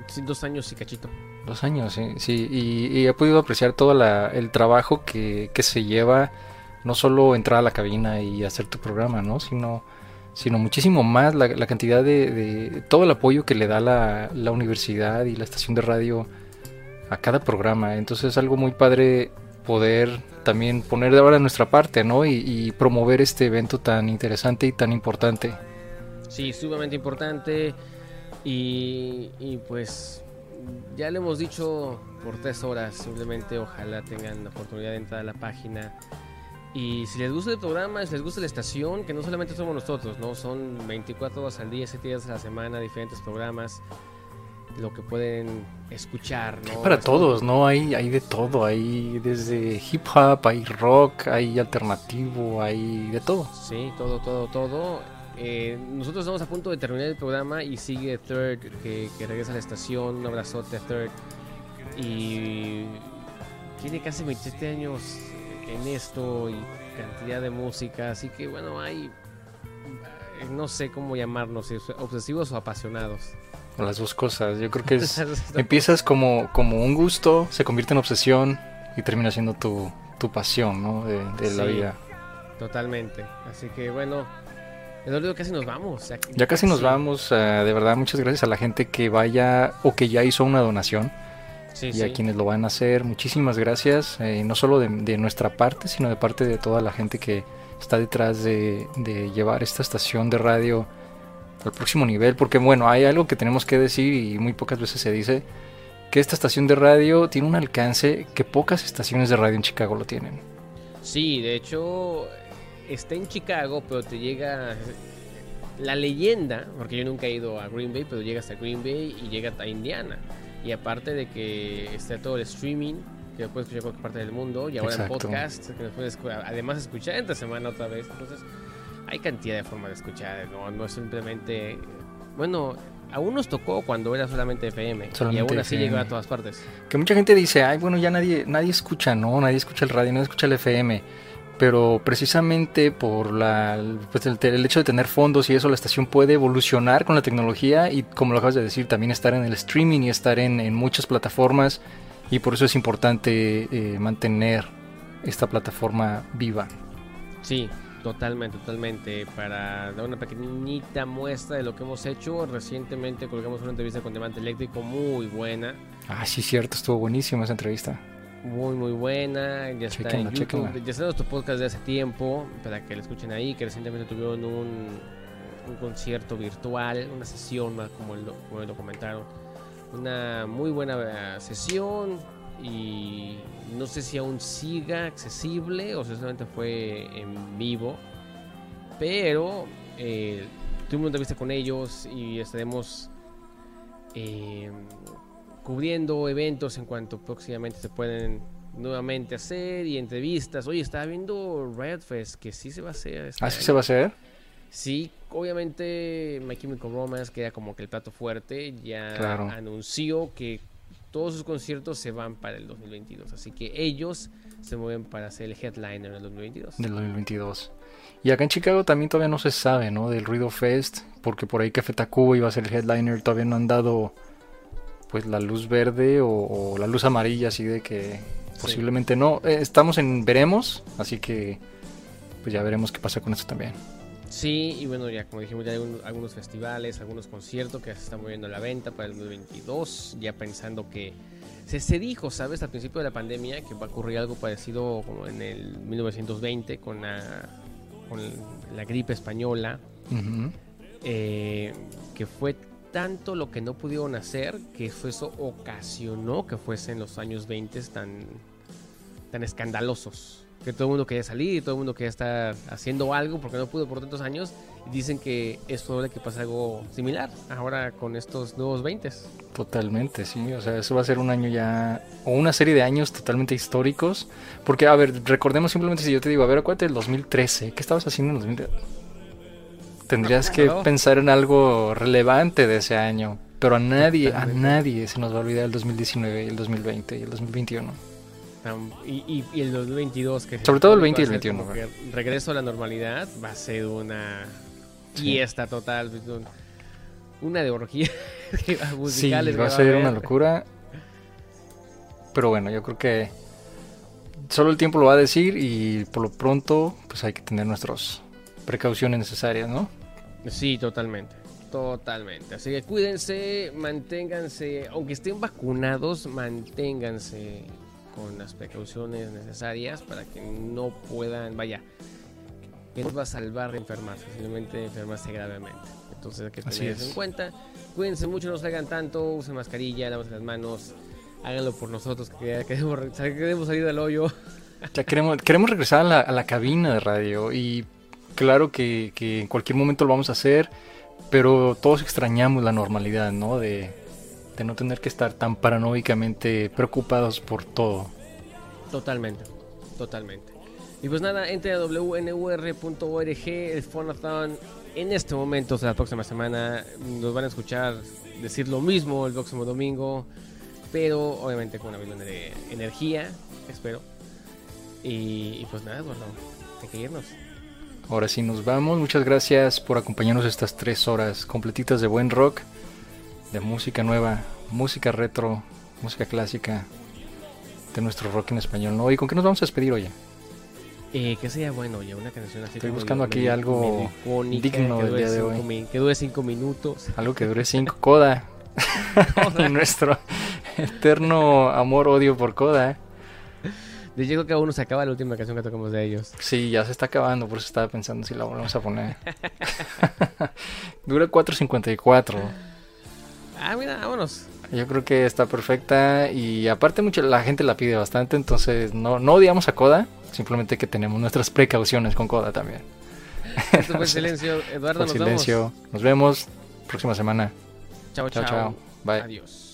Sí, dos años y cachito. Dos años, sí, sí. Y, y he podido apreciar todo la- el trabajo que, que se lleva, no solo entrar a la cabina y hacer tu programa, ¿no? Sino, sino muchísimo más la, la cantidad de, de todo el apoyo que le da la, la universidad y la estación de radio a cada programa. Entonces es algo muy padre poder también poner de ahora nuestra parte, ¿no? Y, y promover este evento tan interesante y tan importante. Sí, sumamente importante. Y, y pues ya le hemos dicho por tres horas. Simplemente ojalá tengan la oportunidad de entrar a la página. Y si les gusta el programa, si les gusta la estación, que no solamente somos nosotros, ¿no? Son 24 horas al día, 7 días a la semana, diferentes programas. Lo que pueden escuchar, ¿no? Para todos, ¿no? Hay, hay de todo, hay desde hip hop, hay rock, hay alternativo, hay de todo. Sí, todo, todo, todo. Eh, nosotros estamos a punto de terminar el programa y sigue Third, que, que regresa a la estación. Un abrazote a Third. Y tiene casi 27 años en esto y cantidad de música. Así que bueno, hay. eh, No sé cómo llamarnos, si obsesivos o apasionados. Las dos cosas. Yo creo que es, empiezas como, como un gusto, se convierte en obsesión y termina siendo tu, tu pasión, ¿no? De, de la vida. Totalmente. Así que bueno, Eduardo, casi nos vamos. Ya casi nos vamos. eh, de verdad, muchas gracias a la gente que vaya o que ya hizo una donación. Sí, y sí. a quienes lo van a hacer. Muchísimas gracias, eh, no solo de, de nuestra parte, sino de parte de toda la gente que está detrás de, de llevar esta estación de radio al próximo nivel. Porque bueno, hay algo que tenemos que decir y muy pocas veces se dice, que esta estación de radio tiene un alcance que pocas estaciones de radio en Chicago lo tienen. Sí, de hecho está en Chicago, pero te llega la leyenda, porque yo nunca he ido a Green Bay, pero llega hasta Green Bay y llega hasta Indiana. Y aparte de que está todo el streaming, que lo puedes escuchar en cualquier parte del mundo, y ahora el Exacto. podcast, que nos puedes además escuchar entre semana otra vez. Entonces, hay cantidad de formas de escuchar, no, no es simplemente... Bueno, aún nos tocó cuando era solamente FM, y Solamente aún así llegó a todas partes. Que mucha gente dice, ay, bueno, ya nadie, nadie escucha, no, nadie escucha el radio, nadie escucha el FM. Pero precisamente por la, pues el, el hecho de tener fondos y eso, la estación puede evolucionar con la tecnología y, como lo acabas de decir, también estar en el streaming y estar en, en muchas plataformas. Y por eso es importante eh, mantener esta plataforma viva. Sí, totalmente, totalmente. Para dar una pequeñita muestra de lo que hemos hecho, recientemente colgamos una entrevista con Diamante Eléctrico muy buena, Ah, sí, cierto, estuvo buenísima esa entrevista. muy, muy buena. Ya está Chéquenla, en YouTube, ya está en nuestro podcast de hace tiempo, para que lo escuchen ahí, que recientemente tuvieron un, un concierto virtual, una sesión, más como lo, como lo comentaron. Una muy buena eh, sesión y no sé si aún siga accesible o si solamente fue en vivo. Pero eh, tuvimos una entrevista con ellos y estaremos eh, cubriendo eventos en cuanto próximamente se pueden nuevamente hacer y entrevistas. Oye, estaba viendo Red Fest que sí se va a hacer. este ¿Así año. se va a hacer? Sí, obviamente My Chemical Romance queda como que el plato fuerte. Ya Claro. anunció que todos sus conciertos se van para el 2022. Así que ellos se mueven para ser el headliner en el 2022. del 2022. Y acá en Chicago también todavía no se sabe, ¿no? Del Ruido Fest, porque por ahí Café Tacuba iba a ser el headliner, todavía no han dado pues la luz verde o, o la luz amarilla, así de que posiblemente no. Eh, estamos en veremos, así que pues ya veremos qué pasa con esto también. Sí, y bueno, ya como dijimos, ya hay un- algunos festivales, algunos conciertos que se están moviendo a la venta para el 2022, ya pensando que se, se dijo, ¿sabes? Al principio de la pandemia que va a ocurrir algo parecido como en el 1920 con la, con la gripe española, Ujú. eh, que fue tanto lo que no pudieron hacer que fue eso ocasionó que fuesen los años 20 tan, tan escandalosos. Que todo el mundo quería salir y todo el mundo quería estar haciendo algo porque no pudo por tantos años. Y dicen que es probable que pase algo similar ahora con estos nuevos 20. Totalmente, sí. O sea, eso va a ser un año ya, o una serie de años totalmente históricos. Porque, a ver, recordemos simplemente si yo te digo, a ver, acuérdate del 2013, ¿qué estabas haciendo en el 2013? Tendrías que pensar en algo relevante de ese año. Pero a nadie, a nadie se nos va a olvidar el 2019, y el 2020 y el 2021. Y, y- y el 2022 que Sobre todo el supone 20 y el va a ser 21, como que regreso a la normalidad va a ser una fiesta total un- una de orgía musicales va a ser una locura. Pero bueno, yo creo que solo el tiempo lo va a decir y por lo pronto pues hay que tener nuestras precauciones necesarias, ¿no? sí totalmente totalmente así que cuídense manténganse aunque estén vacunados manténganse con las precauciones necesarias para que no puedan vaya que no va a salvar de enfermarse simplemente enfermarse gravemente. Entonces hay que tener eso en cuenta. Cuídense mucho no salgan tanto usen mascarilla lávense las manos háganlo por nosotros que queremos, re- queremos salir del hoyo. Ya queremos, queremos regresar a la, a la cabina de radio y claro que, que en cualquier momento lo vamos a hacer, pero todos extrañamos la normalidad, ¿no? De, de no tener que estar tan paranoicamente preocupados por todo. Totalmente, totalmente. Y pues nada, entre a wnur.org, el Fonathon. En este momento, o sea, la próxima semana, nos van a escuchar decir lo mismo el próximo domingo, pero obviamente con una misma de energía, espero. Y, y pues nada, bueno, hay que irnos. Ahora sí nos vamos. Muchas gracias por acompañarnos estas tres horas completitas de buen rock, de música nueva, música retro, música clásica, de nuestro rock en español. ¿no? ¿Y con qué nos vamos a despedir hoy? Eh, que sea bueno, ya una canción así. Estoy buscando aquí medio- algo medio digno del día de hoy. que dure cinco minutos. Algo que dure cinco Coda. Nuestro eterno amor-odio por Coda. ¿eh? De hecho, creo que aún no se acaba la última canción que tocamos de ellos. Sí, ya se está acabando, por eso estaba pensando si la volvemos a poner. Dura 4.54. Ah, mira, vámonos. Yo creo que está perfecta y aparte mucho la gente la pide bastante, entonces no, no odiamos a Coda, simplemente que tenemos nuestras precauciones con Coda también. Esto fue silencio. Eduardo, nos silencio. Nos vemos próxima semana. Chao, Chao, chao. chao. Bye. Adiós.